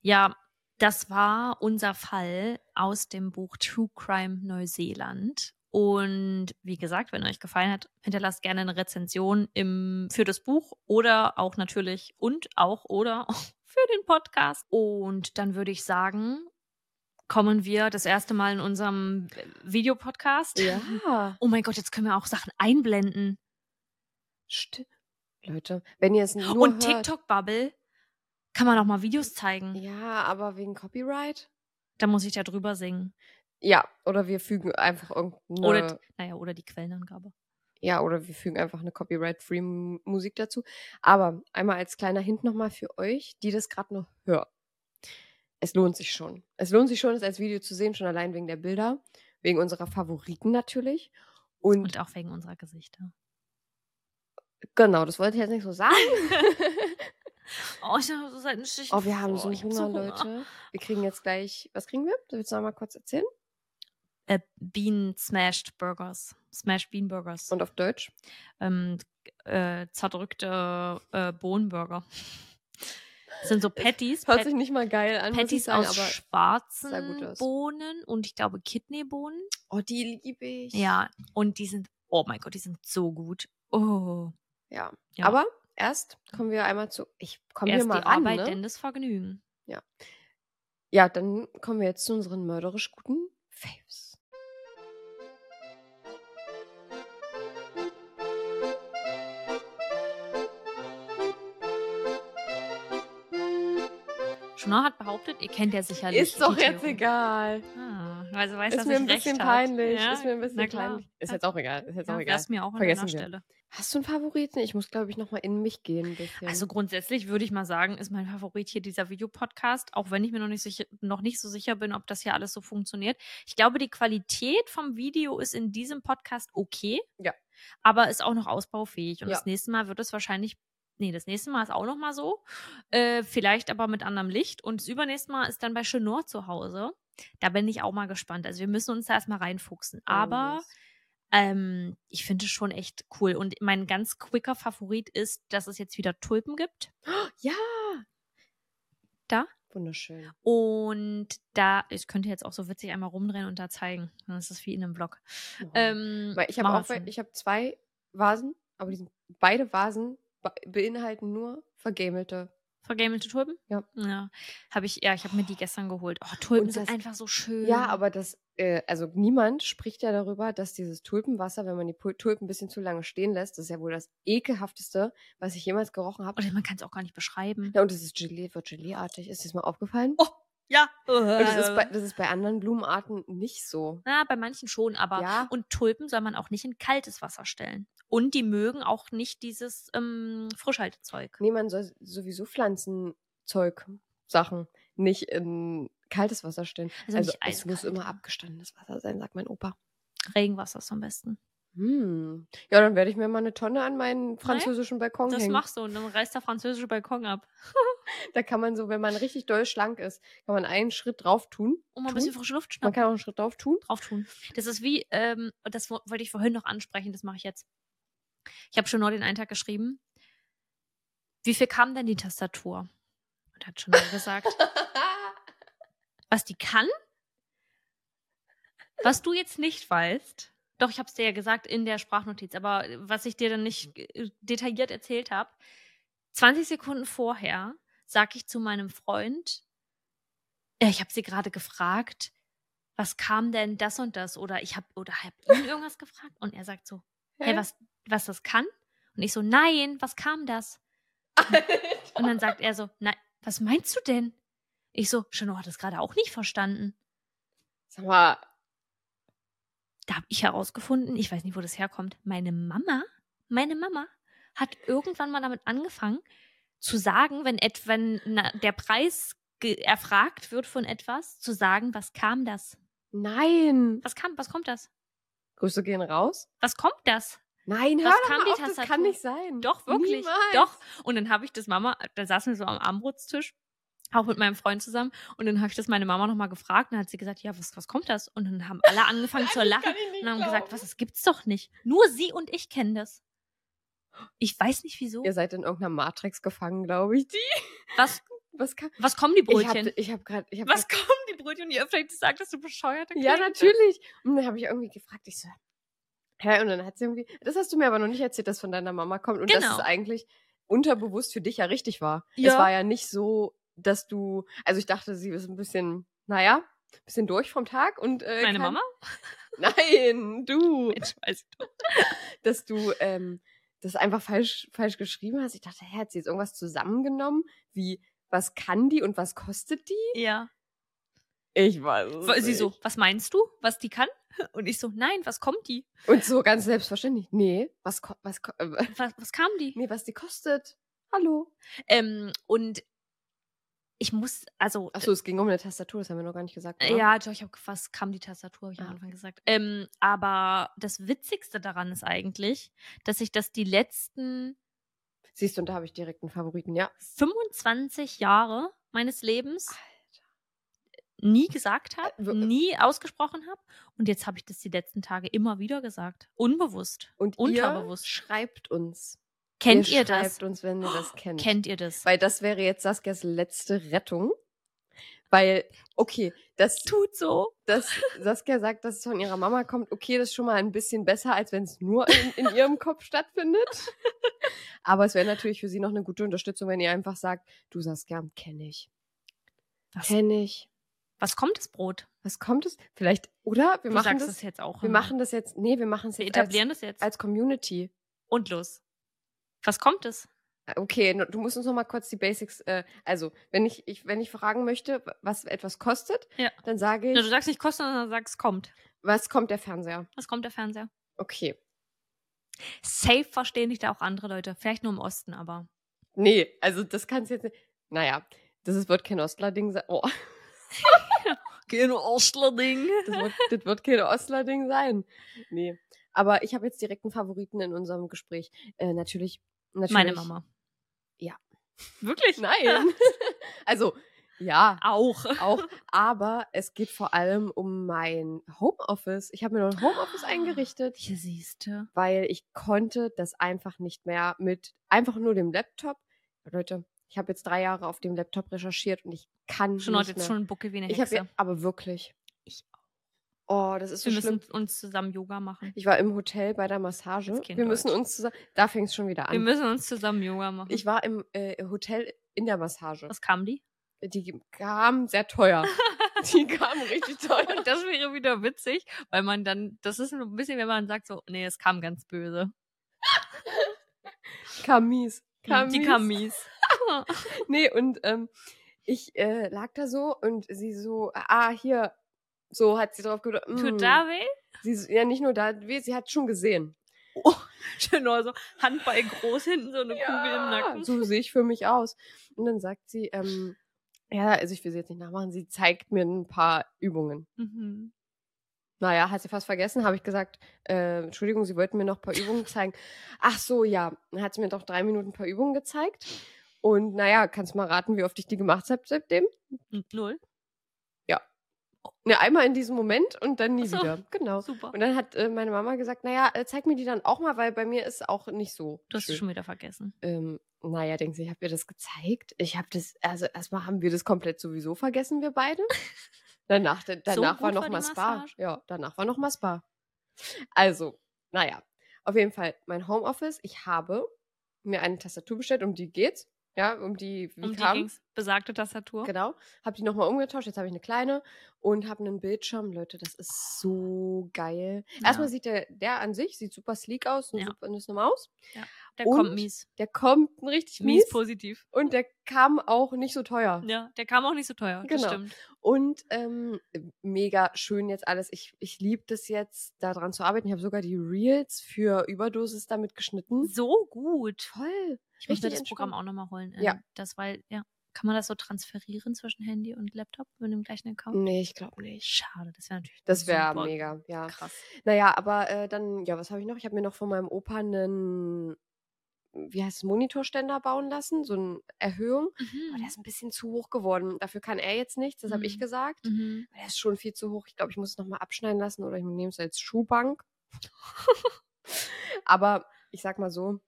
J: Ja, das war unser Fall aus dem Buch True Crime Neuseeland. Und wie gesagt, wenn euch gefallen hat, hinterlasst gerne eine Rezension im, für das Buch oder auch natürlich und auch oder für den Podcast. Und dann würde ich sagen, kommen wir das erste Mal in unserem Videopodcast.
I: Ja.
J: Oh mein Gott, jetzt können wir auch Sachen einblenden.
I: Stimmt. Leute, wenn ihr es nur
J: Und TikTok-Bubble kann man auch mal Videos zeigen.
I: Ja, aber wegen Copyright?
J: Da muss ich da drüber singen.
I: Ja, oder wir fügen einfach irgendeine.
J: Oder, naja, oder die Quellenangabe.
I: ja, oder wir fügen einfach eine Copyright-Free Musik dazu. Aber einmal als kleiner Hint nochmal für euch, die das gerade noch hören. Es lohnt sich schon. Es lohnt sich schon, es als Video zu sehen, schon allein wegen der Bilder, wegen unserer Favoriten natürlich. Und,
J: Und auch wegen unserer Gesichter.
I: genau, das wollte ich jetzt nicht so sagen.
J: Oh, ich habe so Seitenstiche.
I: oh, wir haben so
J: Oh, hab
I: Hunger, Leute. Wir kriegen jetzt gleich, was kriegen wir? Willst du noch mal kurz erzählen?
J: Äh, Bean Smashed Burgers. Smashed Bean Burgers.
I: Und auf Deutsch?
J: ähm, äh, zerdrückte äh, Bohnenburger. Das sind so Patties.
I: Hört
J: Pat
I: sich nicht mal geil an,
J: Patties
I: sagen,
J: aus
I: aber
J: schwarzen
I: aus.
J: Bohnen und ich glaube Kidneybohnen.
I: oh, die liebe ich.
J: Ja, und die sind, oh mein Gott, die sind so gut. Oh.
I: Ja.
J: Ja.
I: Aber erst kommen wir einmal zu. Ich komme hier mal
J: die
I: ran.
J: Arbeit,
I: ne?
J: denn das Vergnügen.
I: Ja, dann kommen wir jetzt zu unseren mörderisch guten Faves.
J: Hat behauptet, ihr kennt ja sicherlich.
I: Ist doch jetzt
J: Theorie.
I: egal.
J: Ah, sie weiß,
I: Ist
J: dass
I: mir
J: ich
I: ein bisschen peinlich.
J: Ja?
I: Ist mir ein bisschen peinlich. Ist jetzt auch egal. Ist jetzt
J: Ja,
I: auch egal.
J: mir auch an
I: Vergessen wir.
J: Stelle.
I: Hast du einen Favoriten? Ich muss, glaube ich, nochmal in mich gehen ein bisschen.
J: Also grundsätzlich würde ich mal sagen, ist mein Favorit hier dieser Videopodcast, auch wenn ich mir noch nicht, sicher, noch nicht so sicher bin, ob das hier alles so funktioniert. Ich glaube, die Qualität vom Video ist in diesem Podcast okay.
I: Ja.
J: Aber ist auch noch ausbaufähig. Und
I: Ja.
J: das nächste Mal wird es wahrscheinlich. Nee, das nächste Mal ist auch noch mal so. Äh, vielleicht aber mit anderem Licht. Und das übernächste Mal ist dann bei Chenor zu Hause. Da bin ich auch mal gespannt. Also wir müssen uns da erstmal reinfuchsen. Aber
I: Oh, yes.
J: ähm, ich finde es schon echt cool. Und mein ganz quicker Favorit ist, dass es jetzt wieder Tulpen gibt.
I: Ja.
J: Da?
I: Wunderschön.
J: Und da, ich könnte jetzt auch so witzig einmal rumdrehen und da zeigen. Dann ist das wie in einem Vlog.
I: Oh.
J: Ähm,
I: ich habe auch, ich habe zwei Vasen, aber die sind, beide Vasen beinhalten nur vergamelte.
J: Vergamelte Tulpen?
I: Ja.
J: Ja. Habe ich, ja, ich habe mir die gestern geholt. Oh, Tulpen
I: Und
J: sind
I: das-
J: einfach so schön.
I: Ja, aber das, äh, also niemand spricht ja darüber, dass dieses Tulpenwasser, wenn man die Tulpen ein bisschen zu lange stehen lässt, das ist ja wohl das ekelhafteste, was ich jemals gerochen habe.
J: Oder man kann es auch gar nicht beschreiben.
I: Ja, und das ist Gelee, wird Geleeartig. Ist dir das mal aufgefallen?
J: Oh, ja.
I: Und das ist, bei, das ist bei anderen Blumenarten nicht so.
J: Ja, bei manchen schon, aber
I: Ja.
J: und Tulpen soll man auch nicht in kaltes Wasser stellen. Und die mögen auch nicht dieses ähm, Frischhaltezeug.
I: Nee, man soll sowieso Pflanzenzeug, Sachen nicht in kaltes Wasser stellen.
J: Also
I: Also, es muss immer abgestandenes Wasser sein, sagt mein Opa.
J: Regenwasser ist am besten.
I: Hm. Ja, dann werde ich mir mal eine Tonne an meinen französischen Balkon
J: Das
I: hängen.
J: machst du und dann reißt der französische Balkon ab.
I: Da kann man so, wenn man richtig doll schlank ist, kann man einen Schritt drauf tun.
J: Und mal ein bisschen frische Luft
I: Man
J: schnappen.
I: kann auch einen Schritt drauf tun.
J: drauf tun. Das ist wie, ähm, das wo- wollte ich vorhin noch ansprechen, das mache ich jetzt. Ich habe schon nur den einen Tag geschrieben. Wie viel kam denn die Tastatur? Und hat schon gesagt, was die kann. Was du jetzt nicht weißt, Doch, ich habe es dir ja gesagt in der Sprachnotiz, aber was ich dir dann nicht äh, detailliert erzählt habe, 20 Sekunden vorher sag ich zu meinem Freund, ich habe sie gerade gefragt, was kam denn das und das oder ich habe oder hab ihn irgendwas gefragt und er sagt so, hey, was was das kann? Und ich so, nein, was kam das? Und dann sagt er so, nein, was meinst du denn? Ich so, Chano hat das gerade auch nicht verstanden.
I: Sag mal,
J: Da habe ich herausgefunden, ich weiß nicht, wo das herkommt, meine Mama, meine Mama hat irgendwann mal damit angefangen zu sagen, wenn, et, wenn na, der Preis erfragt wird von etwas, zu sagen, was kam das?
I: nein.
J: Was kam, was kommt das?
I: Grüße gehen raus.
J: Was kommt das?
I: Nein, hör
J: Was
I: doch
J: kam
I: mal
J: die
I: auf, das
J: Tastatur?
I: kann nicht sein.
J: Doch, wirklich.
I: Niemals.
J: Doch. Und dann habe ich das Mama, da saßen wir so am Armbrutstisch, auch mit meinem Freund zusammen. Und dann habe ich das meine Mama nochmal gefragt. Und dann hat sie gesagt, ja, was, was kommt das? Und dann haben alle angefangen zu
I: Das
J: lachen und haben gesagt,
I: glauben.
J: was, das gibt's doch nicht. Nur sie und ich kennen das. Ich weiß nicht wieso.
I: Ihr seid in irgendeiner Matrix gefangen, glaube ich. Die.
J: Was,
I: Was kann.
J: was kommen die
I: Ich
J: Brötchen?
I: habe ich hab gerade. Hab
J: was
I: grad-
J: kommen die Brötchen? Und ihr vielleicht sagt, dass du bescheuert
I: Ja, natürlich. Und dann habe ich irgendwie gefragt, ich so, hä? Und dann hat sie irgendwie, das hast du mir aber noch nicht erzählt, dass von deiner Mama kommt und dass
J: Genau.
I: es eigentlich unterbewusst für dich ja richtig war. Es
J: Ja.
I: war ja nicht so, dass du, also ich dachte, sie ist ein bisschen, naja, ein bisschen durch vom Tag und äh,
J: Meine
I: kann-
J: Mama?
I: Nein, du,
J: Mensch, weiß ich doch.
I: dass du ähm, das einfach falsch, falsch geschrieben hast. Ich dachte, hä, hat sie jetzt irgendwas zusammengenommen? Wie, was kann die und was kostet die?
J: Ja.
I: Ich weiß es
J: Sie
I: nicht.
J: so, was meinst du, was die kann? Und ich so, nein, was kommt die?
I: Und so ganz selbstverständlich. Nee, was, was, äh,
J: Was, was kam die?
I: nee, was die kostet. Hallo.
J: Ähm, und ich muss, also,
I: Achso, es ging um eine Tastatur, das haben wir noch gar nicht gesagt. oder?
J: ja, doch, ich habe was kam die Tastatur, habe ich am
I: Ah,
J: Anfang gesagt. Ähm, aber das Witzigste daran ist eigentlich, dass ich das die letzten
I: Siehst du, und da habe ich direkt einen Favoriten, ja.
J: 25 Jahre meines Lebens nie gesagt habe,
I: Äh,
J: nie ausgesprochen habe. Und jetzt habe ich das die letzten Tage immer wieder gesagt. Unbewusst.
I: Und
J: Unterbewusst.
I: ihr schreibt uns.
J: Kennt
I: ihr
J: ihr das?
I: Schreibt uns, wenn ihr das kennt.
J: Kennt ihr das?
I: Weil das wäre jetzt Saskias letzte Rettung. Weil, okay, das
J: Tut so.
I: dass Saskia sagt, dass es von ihrer Mama kommt, okay, das ist schon mal ein bisschen besser, als wenn es nur in, in ihrem Kopf stattfindet. Aber es wäre natürlich für sie noch eine gute Unterstützung, wenn ihr einfach sagt, du Saskia, kenne ich. Kenne ich.
J: Was kommt das Brot?
I: Was kommt es? Vielleicht, oder? Wir
J: Du
I: machen
J: sagst
I: das,
J: es jetzt auch.
I: wir
J: immer.
I: machen das jetzt, nee, wir machen es
J: Wir
I: jetzt
J: etablieren
I: als,
J: das jetzt.
I: als Community.
J: Und los. Was kommt es?
I: Okay, no- du musst uns noch mal kurz die Basics, äh, also, wenn ich, ich, wenn ich fragen möchte, was etwas kostet,
J: Ja.
I: dann sage ich,
J: Ja, du sagst nicht kostet, sondern sagst kommt.
I: was kommt der Fernseher?
J: Was kommt der Fernseher?
I: Okay.
J: Safe verstehen dich da auch andere Leute. Vielleicht nur im Osten, aber.
I: Nee, also das kannst jetzt nicht. Naja, das ist, wird kein Ostler-Ding sein. Oh,
J: Kein Ostler-Ding.
I: das wird, das wird kein Ostler-Ding sein. Nee. Aber ich habe jetzt direkt einen Favoriten in unserem Gespräch. Äh, natürlich, natürlich.
J: Meine Mama.
I: Ja.
J: Wirklich?
I: Nein. also, ja,
J: Auch.
I: auch. Aber es geht vor allem um mein Homeoffice. Ich habe mir noch ein Homeoffice eingerichtet.
J: Hier siehst du.
I: weil ich konnte das einfach nicht mehr mit einfach nur dem Laptop. Leute, ich habe jetzt drei Jahre auf dem Laptop recherchiert und ich kann
J: Schon
I: nicht
J: heute jetzt
I: mehr.
J: schon ein Bucke wie eine
I: ich
J: Hexe.
I: aber wirklich.
J: Ich
I: Oh, das ist so
J: Wir
I: schlimm.
J: müssen uns zusammen Yoga machen.
I: Ich war im Hotel bei der Massage. Wir müssen
J: Deutsch.
I: uns zusammen. Da fängt es schon wieder
J: Wir
I: an.
J: müssen uns zusammen Yoga machen.
I: Ich war im äh, Hotel in der Massage.
J: Was kam die?
I: Die kam sehr teuer. Die kam richtig teuer.
J: Und das wäre wieder witzig, weil man dann, das ist ein bisschen, wenn man sagt so, nee, es kam ganz böse.
I: Kam mies. Kam
J: die
I: mies.
J: kam mies.
I: Nee, und ähm, ich äh, lag da so und sie so, ah, hier, so hat sie drauf gedacht. mm.
J: Tut da weh?
I: Sie, so- ja, nicht nur da, weh, sie hat schon gesehen.
J: Genau, so Handball groß hinten, so eine Kugel im Nacken.
I: So sehe ich für mich aus. Und dann sagt sie, ähm, ja, also ich will sie jetzt nicht nachmachen, sie zeigt mir ein paar Übungen.
J: Mhm.
I: Naja, hat sie fast vergessen, habe ich gesagt, äh, Entschuldigung, sie wollten mir noch ein paar Übungen zeigen. Ach so, ja. Dann hat sie mir doch drei Minuten ein paar Übungen gezeigt. Und naja, kannst mal raten, wie oft ich die gemacht habe seitdem?
J: Null.
I: Ne, einmal in diesem Moment und dann nie
J: so.
I: wieder. Genau.
J: Super.
I: Und dann hat äh, meine Mama gesagt, naja, äh, zeig mir die dann auch mal, weil bei mir ist auch nicht so.
J: Du hast es schon wieder vergessen.
I: Ähm, naja, denkst du, ich habe ihr das gezeigt? Ich habe das, also erstmal haben wir das komplett sowieso vergessen, wir beide. Danach, danach
J: gut
I: war noch mal Spa.
J: Massage?
I: Ja, danach war noch mal Spa. Also, naja, auf jeden Fall mein Homeoffice. Ich habe mir eine Tastatur bestellt, um die geht's. Ja, um die, wie
J: Um die
I: kam.
J: besagte Tastatur.
I: Genau. Habe die nochmal umgetauscht. Jetzt habe ich eine kleine und habe einen Bildschirm. Leute, das ist so geil.
J: Ja.
I: Erstmal sieht der, der an sich sieht super sleek aus und
J: Ja.
I: super ist eine Maus.
J: Der
I: Und
J: kommt mies.
I: Der kommt richtig
J: Mies
I: mies
J: positiv.
I: und der kam auch nicht so teuer.
J: Ja, der kam auch nicht so teuer. Das
I: Genau.
J: stimmt.
I: Und ähm, mega schön jetzt alles. Ich, ich liebe das jetzt, daran zu arbeiten. Ich habe sogar die Reels für Überdosis damit geschnitten.
J: So gut.
I: Toll.
J: Ich muss mir
I: Richtig
J: das Programm auch nochmal holen.
I: Ja.
J: Ähm, Das, weil, ja. Kann man das so transferieren zwischen Handy und Laptop mit dem gleichen Account?
I: Nee, ich glaube nicht.
J: Schade, das wäre natürlich
I: Das wäre mega, ja.
J: krass.
I: Naja, aber äh, dann, ja, was habe ich noch? Ich habe mir noch von meinem Opa einen, wie heißt es, Monitorständer bauen lassen, so eine Erhöhung. Aber der ist ein bisschen zu hoch geworden. Dafür kann er jetzt nichts, das habe ich
J: Mhm.
I: gesagt.
J: Mhm.
I: Der ist schon viel zu hoch. Ich glaube, ich muss es nochmal abschneiden lassen oder ich nehme es als Schuhbank. Aber ich sag mal so,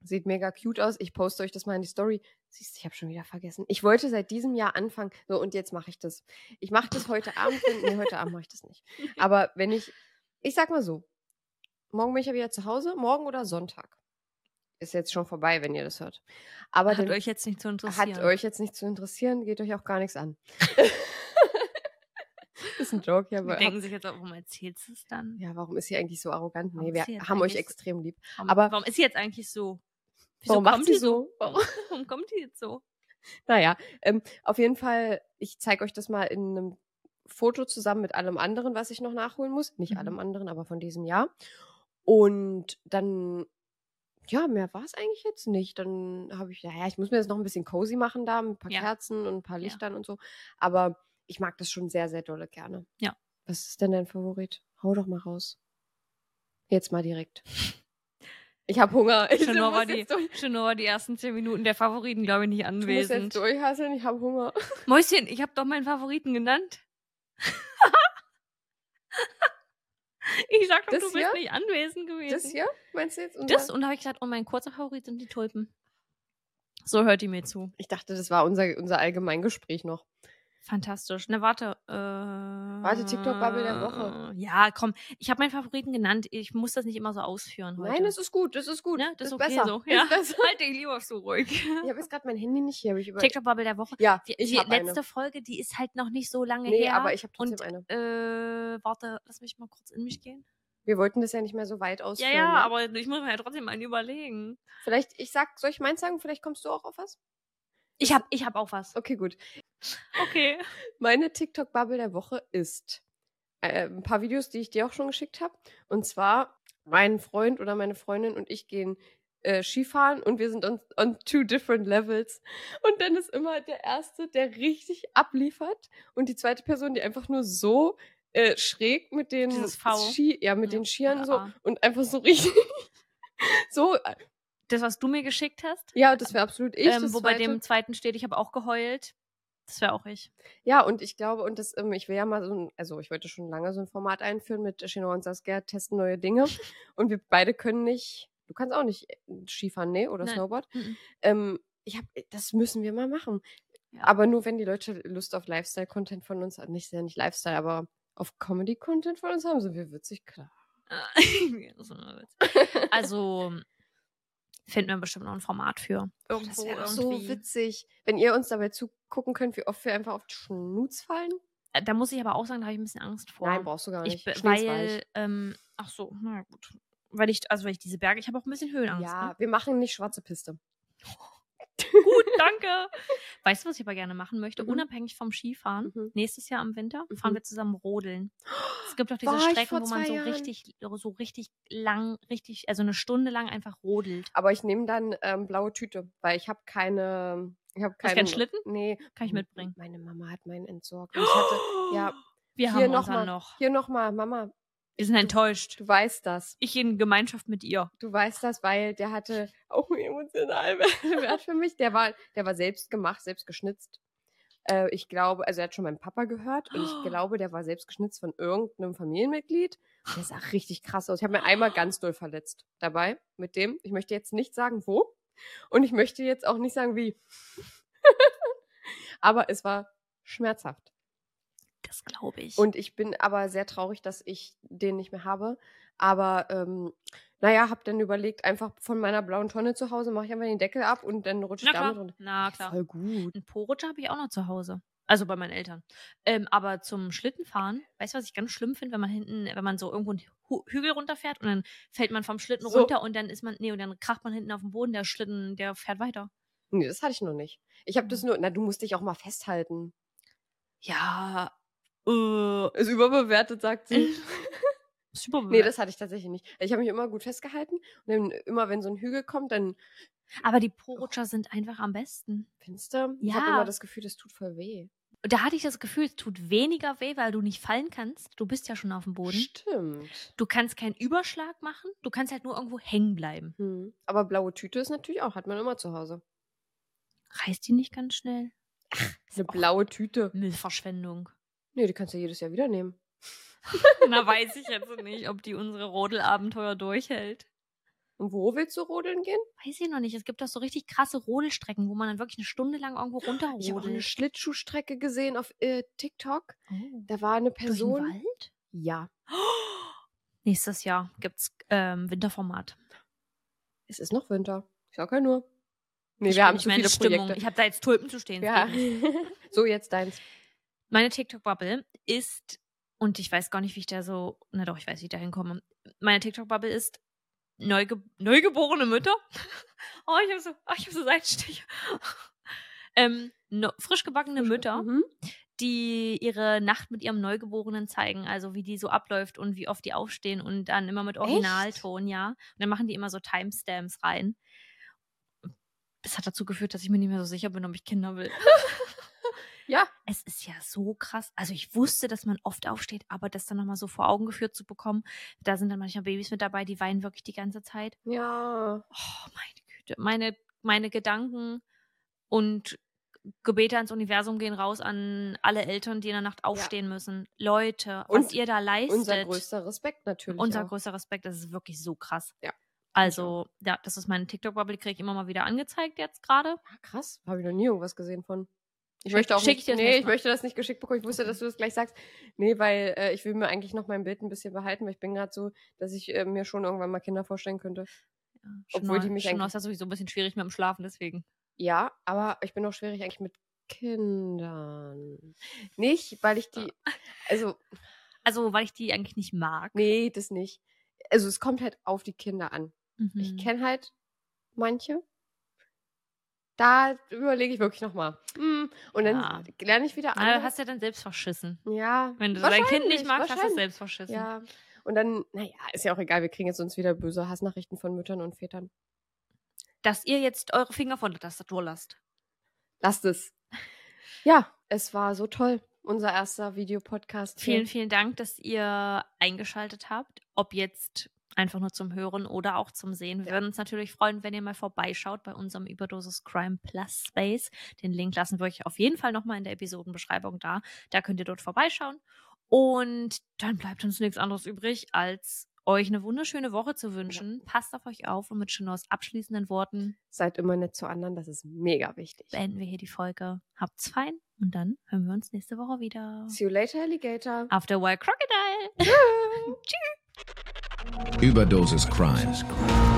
I: sieht mega cute aus. Ich poste euch das mal in die Story. Siehst du, ich habe schon wieder vergessen. Ich wollte seit diesem Jahr anfangen. So, und jetzt mache ich das. Ich mache das heute Abend. Nee, heute Abend mache ich das nicht. Aber wenn ich, ich sag mal so, morgen bin ich ja wieder zu Hause, morgen oder Sonntag. Ist jetzt schon vorbei, wenn ihr das hört. Aber
J: Hat
I: den-
J: euch jetzt nicht zu interessieren.
I: hat euch jetzt nicht zu interessieren, geht euch auch gar nichts an. ist ein Joke, ja,
J: Die denken sich jetzt auch, warum erzählst du es dann?
I: ja, warum ist sie eigentlich so arrogant?
J: Warum
I: Nee, wir haben euch extrem lieb.
J: Warum,
I: Aber-
J: warum ist sie jetzt eigentlich so? Wieso
I: Warum
J: kommt
I: sie
J: die
I: so?
J: Warum, warum kommt die jetzt so?
I: Naja, ähm, auf jeden Fall, ich zeige euch das mal in einem Foto zusammen mit allem anderen, was ich noch nachholen muss. Nicht
J: Mhm.
I: allem anderen, aber von diesem Jahr. Und dann, ja, mehr war es eigentlich jetzt nicht. Dann habe ich, naja, ich muss mir das noch ein bisschen cozy machen da, mit ein paar
J: Ja.
I: Kerzen und ein paar
J: Ja.
I: Lichtern und so. Aber ich mag das schon sehr, sehr dolle gerne.
J: Ja.
I: Was ist denn dein Favorit? Hau doch mal raus. Jetzt mal direkt. Ich habe Hunger. Ich
J: Schon nur, war die,
I: jetzt
J: schon nur war die ersten zehn Minuten der Favoriten, glaube ich, nicht
I: Ich muss jetzt
J: anwesend.
I: durchhasseln, ich habe Hunger.
J: Mäuschen, ich habe doch meinen Favoriten genannt. ich sag doch,
I: Das
J: du
I: hier?
J: bist nicht anwesend gewesen.
I: Das hier, meinst du jetzt?
J: Das
I: Unser-
J: und da habe ich gesagt, oh, mein kurzer Favorit sind die Tulpen. So hört die mir zu.
I: Ich dachte, das war unser, unser Allgemeingespräch noch.
J: Fantastisch. Na, warte. Äh, warte,
I: TikTok-Bubble der Woche.
J: Ja, komm. Ich habe meinen Favoriten genannt. Ich muss das nicht immer so ausführen heute.
I: Nein, das ist gut, das ist gut.
J: ne? Das ist
I: ist
J: okay
I: besser.
J: so.
I: Ist
J: Ja.
I: besser.
J: Halt dich lieber so ruhig.
I: Ich habe jetzt gerade mein Handy nicht hier. Ich über
J: TikTok-Bubble der Woche.
I: ja,
J: Die,
I: ich
J: die letzte
I: eine.
J: Folge, die ist halt noch nicht so lange
I: Nee,
J: her.
I: aber ich habe trotzdem
J: und,
I: eine.
J: Äh, warte, lass mich mal kurz in mich gehen.
I: Wir wollten das ja nicht mehr so weit
J: Ja,
I: ausführen.
J: ja,
I: ne?
J: aber ich muss mir ja trotzdem einen überlegen.
I: Vielleicht, ich sag, soll ich meins sagen? Vielleicht kommst du auch auf was?
J: Ich hab, ich hab auch was.
I: Okay, gut.
J: Okay.
I: Meine TikTok-Bubble der Woche ist äh, ein paar Videos, die ich dir auch schon geschickt habe. Und zwar, mein Freund oder meine Freundin und ich gehen äh, Skifahren und wir sind on, on two different levels. Und dann ist immer der Erste, der richtig abliefert und die zweite Person, die einfach nur so äh, schräg mit den. Ski, ja, mit
J: Ja,
I: den Skiern
J: oder
I: so und einfach so richtig so, äh,
J: Das, was du mir geschickt hast,
I: ja, das wäre absolut ich.
J: ähm, wo bei dem zweiten steht, ich habe auch geheult. Das wäre auch ich.
I: Ja, und ich glaube, und das, ähm, ich will ja mal so ein, also ich wollte schon lange so ein Format einführen mit Chino und Saskia, testen neue Dinge. und wir beide können nicht, du kannst auch nicht äh, Skifahren, nee, oder
J: Nein.
I: Snowboard.
J: Mhm.
I: Ähm, ich hab, das müssen wir mal machen.
J: Ja.
I: Aber nur wenn die Leute Lust auf Lifestyle-Content von uns haben, nicht sehr nicht Lifestyle, aber auf Comedy-Content von uns haben, sind wir witzig, klar.
J: Witz. also finden wir bestimmt noch ein Format für. Irgendwo
I: Das wäre
J: irgendwie.
I: so witzig, wenn ihr uns dabei zugucken könnt, wie oft wir einfach auf die Schnutz fallen.
J: Äh, Da muss ich aber auch sagen, da habe ich ein bisschen Angst vor.
I: Nein, brauchst du gar nicht.
J: ich, weil, ähm, ach so, na gut. Weil ich, also weil ich diese Berge, ich habe auch ein bisschen Höhenangst.
I: Ja,
J: Ne?
I: wir machen nicht schwarze Piste.
J: Gut, danke. Weißt du, was ich aber gerne machen möchte?
I: Mhm.
J: Unabhängig vom Skifahren,
I: Mhm.
J: nächstes Jahr im Winter fahren
I: Mhm.
J: wir zusammen rodeln. Es gibt doch diese
I: War
J: Strecken, wo man so
I: Jahren.
J: richtig, so richtig lang, richtig, also eine Stunde lang einfach rodelt.
I: Aber ich nehme dann ähm, blaue Tüte, weil ich habe keine. Ich habe keinen
J: keinen Schlitten?
I: Nee.
J: Kann ich mitbringen.
I: Meine Mama hat meinen entsorgt. Und ich hatte, ja,
J: Wir
I: hier
J: haben
I: noch
J: unseren
I: mal,
J: noch.
I: Hier nochmal, Mama,
J: Wir sind enttäuscht.
I: du weißt das.
J: Ich in Gemeinschaft mit ihr.
I: Du weißt das, weil der hatte auch einen emotionalen Wert für mich. Der war, der war selbst gemacht, selbst geschnitzt. Äh, ich glaube, also er hat schon meinen Papa gehört und ich glaube, der war selbst geschnitzt von irgendeinem Familienmitglied. Der sah richtig krass aus. Ich habe mir einmal ganz doll verletzt dabei mit dem. Ich möchte jetzt nicht sagen, wo. Und ich möchte jetzt auch nicht sagen, wie. Aber es war schmerzhaft.
J: Das glaube ich.
I: Und ich bin aber sehr traurig, dass ich den nicht mehr habe. Aber ähm, naja, hab dann überlegt, einfach von meiner blauen Tonne zu Hause mache ich einfach den Deckel ab und dann rutsche
J: Na
I: ich damit runter.
J: Na klar.
I: Voll gut.
J: Einen Po-Rutscher habe ich auch noch zu Hause. Also bei meinen Eltern. Ähm, aber zum Schlittenfahren, weißt du, was ich ganz schlimm finde, wenn man hinten, wenn man so irgendwo einen Hu Hügel runterfährt und dann fällt man vom Schlitten
I: So.
J: runter und dann ist man, nee, und dann kracht man hinten auf den Boden, der Schlitten, der fährt weiter.
I: Nee, das hatte ich noch nicht. Ich habe das nur, na, du musst dich auch mal festhalten.
J: Ja, äh,
I: Ist überbewertet, sagt sie.
J: super
I: nee, das hatte ich tatsächlich nicht. Ich habe mich immer gut festgehalten und dann immer, wenn so ein Hügel kommt, dann
J: Aber die Po-Rutscher sind einfach am besten.
I: findest du, ich
J: Ja.
I: habe immer das Gefühl, das tut voll weh.
J: Da hatte ich das Gefühl, es tut weniger weh, weil du nicht fallen kannst. Du bist ja schon auf dem Boden.
I: Stimmt.
J: Du kannst keinen Überschlag machen. Du kannst halt nur irgendwo hängen bleiben.
I: Hm. Aber blaue Tüte ist natürlich auch, hat man immer zu Hause.
J: Reißt die nicht ganz schnell?
I: Eine blaue Tüte.
J: Müllverschwendung.
I: Nee, die kannst du jedes Jahr wieder nehmen.
J: Na, weiß ich jetzt nicht, ob die unsere Rodelabenteuer durchhält.
I: Und wo willst du rodeln gehen?
J: Weiß ich noch nicht. Es gibt doch so richtig krasse Rodelstrecken, wo man dann wirklich eine Stunde lang irgendwo
I: Ich habe eine
J: runterrodelt.
I: Schlittschuhstrecke gesehen auf äh, TikTok.
J: Oh.
I: Da war eine
J: Durch den
I: Person.
J: Wald?
I: Ja.
J: Nächstes Jahr gibt's ähm, Winterformat.
I: Es ist noch Winter. Ich sag ja nur. Nee,
J: Ich
I: wir haben zu viele
J: Stimmung.
I: Projekte.
J: Ich habe da jetzt Tulpen zu stehen.
I: Ja. So, jetzt deins.
J: Meine TikTok-Bubble ist, und ich weiß gar nicht, wie ich da so, na doch, ich weiß, wie ich da hinkomme. Meine TikTok-Bubble ist neuge neugeborene Mütter. oh, ich habe so, oh, ich hab so Seitenstiche. ähm, no, frisch gebackene Mütter,
I: Mhm.
J: die ihre Nacht mit ihrem Neugeborenen zeigen, also wie die so abläuft und wie oft die aufstehen und dann immer mit Originalton, ja. Und dann machen die immer so Timestamps rein. Das hat dazu geführt, dass ich mir nicht mehr so sicher bin, ob ich Kinder will.
I: Ja.
J: Es ist ja so krass. Also ich wusste, dass man oft aufsteht, aber das dann nochmal so vor Augen geführt zu bekommen, da sind dann manchmal Babys mit dabei, die weinen wirklich die ganze Zeit.
I: Ja.
J: Oh, meine Güte. Meine, meine Gedanken und Gebete ans Universum gehen raus an alle Eltern, die in der Nacht aufstehen müssen. Leute, was
I: Und
J: ihr da leistet.
I: Unser größter Respekt natürlich.
J: Unser
I: auch.
J: größter Respekt, das ist wirklich so krass.
I: Ja.
J: Also, ja, das ist meine TikTok-Bubble, die kriege ich immer mal wieder angezeigt jetzt gerade.
I: Ah, krass. Habe ich noch nie irgendwas gesehen von. Ich möchte auch
J: schick ich
I: nicht,
J: das
I: nee, ich möchte das nicht geschickt bekommen. Ich wusste, dass du das gleich sagst. Nee, weil äh, ich will mir eigentlich noch mein Bild ein bisschen behalten, weil ich bin gerade so, dass ich äh, mir schon irgendwann mal Kinder vorstellen könnte.
J: Ja,
I: Obwohl die mich
J: Chanel
I: eigentlich-
J: ist ja sowieso ein bisschen schwierig mit dem Schlafen, deswegen.
I: Ja, aber ich bin auch schwierig eigentlich mit Kindern. Nicht, weil ich die. Also,
J: Also, weil ich die eigentlich nicht mag.
I: nee, das nicht. Also, es kommt halt auf die Kinder an.
J: Mhm.
I: Ich kenne halt manche. Da überlege ich wirklich nochmal. Hm, und dann
J: Ja.
I: lerne ich wieder andere.
J: du hast ja dann selbst verschissen.
I: ja,
J: Wenn du dein Kind nicht magst, hast du es selbst verschissen.
I: Ja. Und dann, naja, ist ja auch egal, wir kriegen jetzt uns wieder böse Hassnachrichten von Müttern und Vätern.
J: Dass ihr jetzt eure Finger von der Tastatur lasst.
I: Lasst es. Ja, es war so toll. Unser erster Videopodcast.
J: Vielen, vielen Dank, dass ihr eingeschaltet habt. Ob jetzt einfach nur zum Hören oder auch zum Sehen. Wir
I: Ja.
J: würden uns natürlich freuen, wenn ihr mal vorbeischaut bei unserem Überdosis Crime Plus Space. Den Link lassen wir euch auf jeden Fall nochmal in der Episodenbeschreibung da. Da könnt ihr dort vorbeischauen. Und dann bleibt uns nichts anderes übrig, als euch eine wunderschöne Woche zu wünschen. Passt auf euch auf und mit Chinos abschließenden Worten
I: Seid immer nett zu anderen, das ist mega wichtig.
J: beenden wir hier die Folge. Habt's fein und dann hören wir uns nächste Woche wieder.
I: See you later, Alligator.
J: Auf der Wild Crocodile.
G: Überdosis Crime.